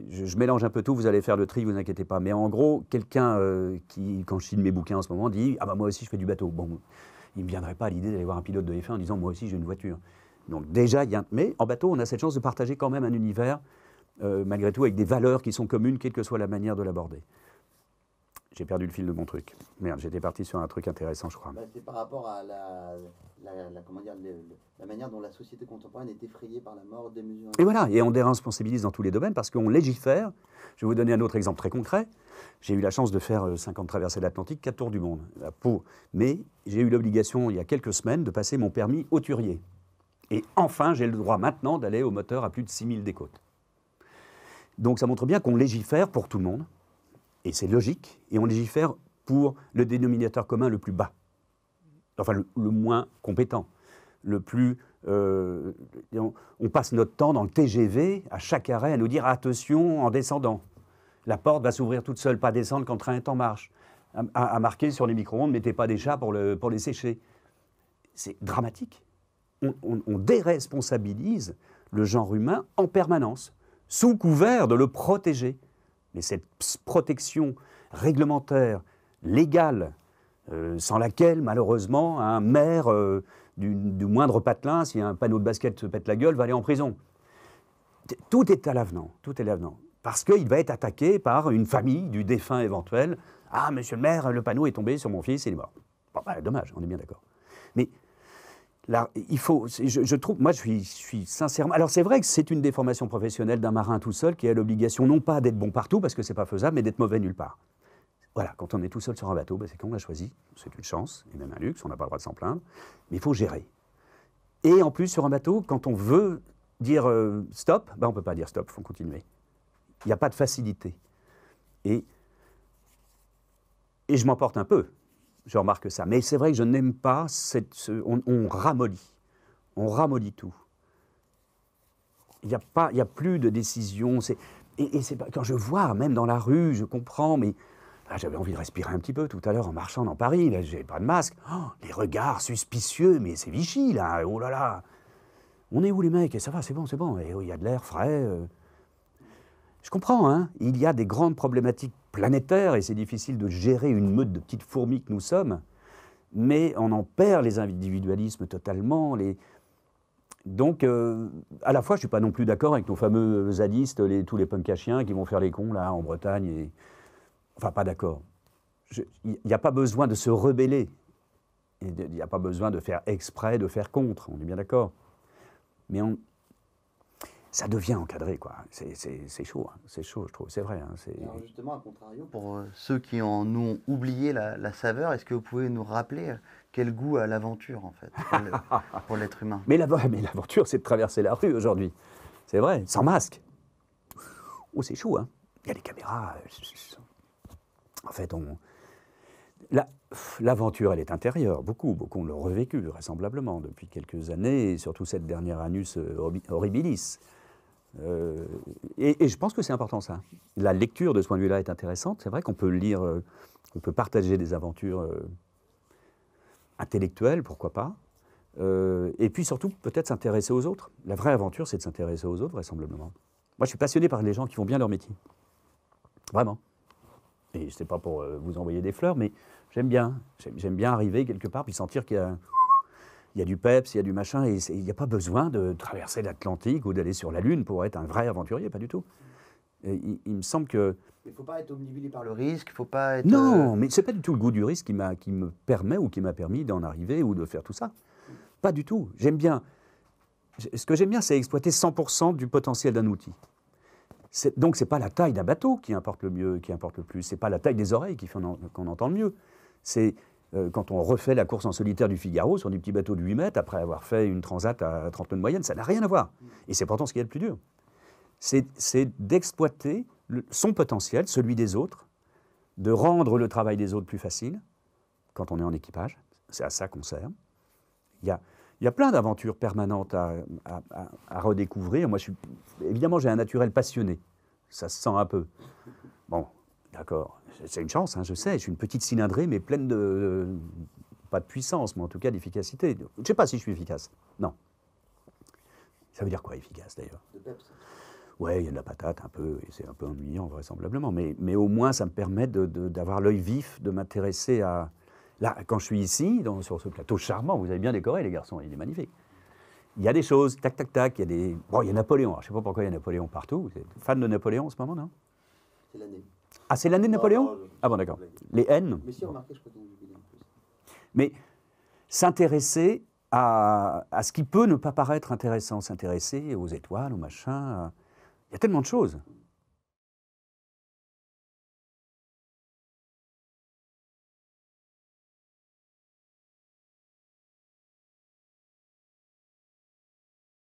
je, mélange un peu tout, vous allez faire le tri, vous inquiétez pas. Mais en gros, quelqu'un euh, qui, quand je signe mes bouquins en ce moment, dit Ah bah moi aussi je fais du bateau. Bon, il ne viendrait pas à l'idée d'aller voir un pilote de F1 en disant Moi aussi j'ai une voiture. Donc déjà. Mais en bateau, on a cette chance de partager quand même un univers, euh, malgré tout, avec des valeurs qui sont communes, quelle que soit la manière de l'aborder. J'ai perdu le fil de mon truc. Merde, j'étais parti sur un truc intéressant, je crois. Bah, c'est par rapport à la, la- la- comment dire, le- le- la manière dont la société contemporaine est effrayée par la mort démesurée. Et voilà, et on déresponsabilise dans tous les domaines parce qu'on légifère. Je vais vous donner un autre exemple très concret. J'ai eu la chance de faire euh, 50 traversées de l'Atlantique, 4 tours du monde. Mais j'ai eu l'obligation, il y a quelques semaines, de passer mon permis hauturier. Et enfin, j'ai le droit maintenant d'aller au moteur à plus de 6000 des côtes. Donc ça montre bien qu'on légifère pour tout le monde, et c'est logique, et on légifère pour le dénominateur commun le plus bas, enfin le, moins compétent, le plus... euh, on, passe notre temps dans le TGV à chaque arrêt à nous dire attention en descendant. La porte va s'ouvrir toute seule, pas descendre quand le train est en marche. À, marquer sur les micro-ondes, mettez pas des chats pour, le- pour les sécher. C'est dramatique. On déresponsabilise le genre humain en permanence, sous couvert de le protéger. Mais cette protection réglementaire, légale, euh, sans laquelle, malheureusement, un maire euh, du, moindre patelin, si un panneau de basket se pète la gueule, va aller en prison. Tout est à l'avenant, tout est l'avenant. Parce qu'il va être attaqué par une famille du défunt éventuel. Ah, monsieur le maire, le panneau est tombé sur mon fils, il est mort. Bon, bah, dommage, on est bien d'accord. Mais il faut, je, trouve, moi je suis, sincèrement. Alors c'est vrai que c'est une déformation professionnelle d'un marin tout seul qui a l'obligation non pas d'être bon partout parce que c'est pas faisable, mais d'être mauvais nulle part. Voilà, quand on est tout seul sur un bateau, bah, c'est qu'on l'a choisi. C'est une chance et même un luxe, on n'a pas le droit de s'en plaindre. Mais il faut gérer. Et en plus, sur un bateau, quand on veut dire euh, stop, bah, on peut pas dire stop, il faut continuer. Il n'y a pas de facilité. Et je m'emporte un peu, je remarque ça. Mais c'est vrai que je n'aime pas cette. ce- on, ramollit. On ramollit tout. Il n'y a, a plus de décision. Et, et c'est quand je vois, même dans la rue, je comprends, mais là, j'avais envie de respirer un petit peu tout à l'heure en marchant dans Paris. Là, j'ai pas de masque. Oh, les regards suspicieux, mais c'est Vichy, là. Oh là là. On est où, les mecs? Et ça va, c'est bon, c'est bon. Et, il y a de l'air frais. euh. Je comprends, hein. Il y a des grandes problématiques planétaires et c'est difficile de gérer une meute de petites fourmis que nous sommes. Mais on en perd les individualismes totalement. Les... Donc, euh, à la fois, je ne suis pas non plus d'accord avec nos fameux zadistes, les, tous les punks à chiens qui vont faire les cons là en Bretagne. Et... Enfin, pas d'accord. Il n'y a pas besoin de se rebeller. Il n'y a pas besoin de faire exprès, de faire contre. On est bien d'accord. Mais. Ça devient encadré, quoi. C'est- C'est c'est chaud, hein. c'est chaud, je trouve. C'est vrai. hein. Alors justement, à contrario, pour euh, ceux qui en ont oublié la, la saveur, est-ce que vous pouvez nous rappeler euh, quel goût a l'aventure, en fait, pour l'être humain? Mais l'aventure, c'est de traverser la rue aujourd'hui. C'est vrai, sans masque. Oh, c'est chaud, hein. Il y a les caméras. euh, En fait, on. la- L'aventure, elle est intérieure. Beaucoup, beaucoup l'ont revécu, vraisemblablement, depuis quelques années, et surtout cette dernière annus horri- horribilis. Euh, et, je pense que c'est important, ça. La lecture de ce point de vue-là est intéressante. C'est vrai qu'on peut lire, euh, on peut partager des aventures euh, intellectuelles, pourquoi pas. Et puis surtout, peut-être s'intéresser aux autres. La vraie aventure, c'est de s'intéresser aux autres, vraisemblablement. Moi, je suis passionné par les gens qui font bien leur métier. Vraiment. Et ce n'est pas pour vous envoyer des fleurs, mais j'aime bien. J'aime bien arriver quelque part, puis sentir qu'il y a, il y a du peps, il y a du machin, et il n'y a pas besoin de traverser l'Atlantique ou d'aller sur la Lune pour être un vrai aventurier, pas du tout. Et il, il me semble que... Il ne faut pas être omnibulé par le risque, il ne faut pas être... Non, euh, mais c'est pas du tout le goût du risque qui, me permet ou qui m'a permis d'en arriver ou de faire tout ça. Pas du tout. J'aime bien. Ce que j'aime bien, c'est exploiter 100% du potentiel d'un outil. Donc, ce n'est pas la taille d'un bateau qui importe le mieux, qui importe le plus. Ce n'est pas la taille des oreilles qui fait en- qu'on entend le mieux. C'est quand on refait la course en solitaire du Figaro sur des petits bateaux de 8 mètres, après avoir fait une transat à 30 nœuds de moyenne, ça n'a rien à voir. Et c'est pourtant ce qui est le plus dur. C'est d'exploiter son potentiel, celui des autres, de rendre le travail des autres plus facile quand on est en équipage. C'est à ça qu'on sert. Il y a, plein d'aventures permanentes à, redécouvrir. Moi, évidemment, j'ai un naturel passionné. Ça se sent un peu. Bon, d'accord. C'est une chance, hein, je sais. Je suis une petite cylindrée, mais pleine de. Pas de puissance, mais en tout cas d'efficacité. Je ne sais pas si je suis efficace. Non. Ça veut dire quoi, efficace, d'ailleurs? De peps. Ouais, il y a de la patate un peu, et c'est un peu ennuyant vraisemblablement, mais, mais au moins ça me permet d'avoir l'œil vif, de m'intéresser à... Là, quand je suis ici, dans- sur ce plateau charmant, vous avez bien décoré les garçons, il est magnifique. Il y a des choses, tac, tac, tac, il y a des... Bon, il y a Napoléon, Alors, je ne sais pas pourquoi il y a Napoléon partout, vous êtes fan de Napoléon en ce moment, non? C'est l'année. Ah, c'est l'année de Napoléon Ah bon, d'accord. Les haines Mais si, remarquez, je s'intéresser à, à ce qui peut ne pas paraître intéressant, s'intéresser aux étoiles, aux machins. à- Il y a tellement de choses.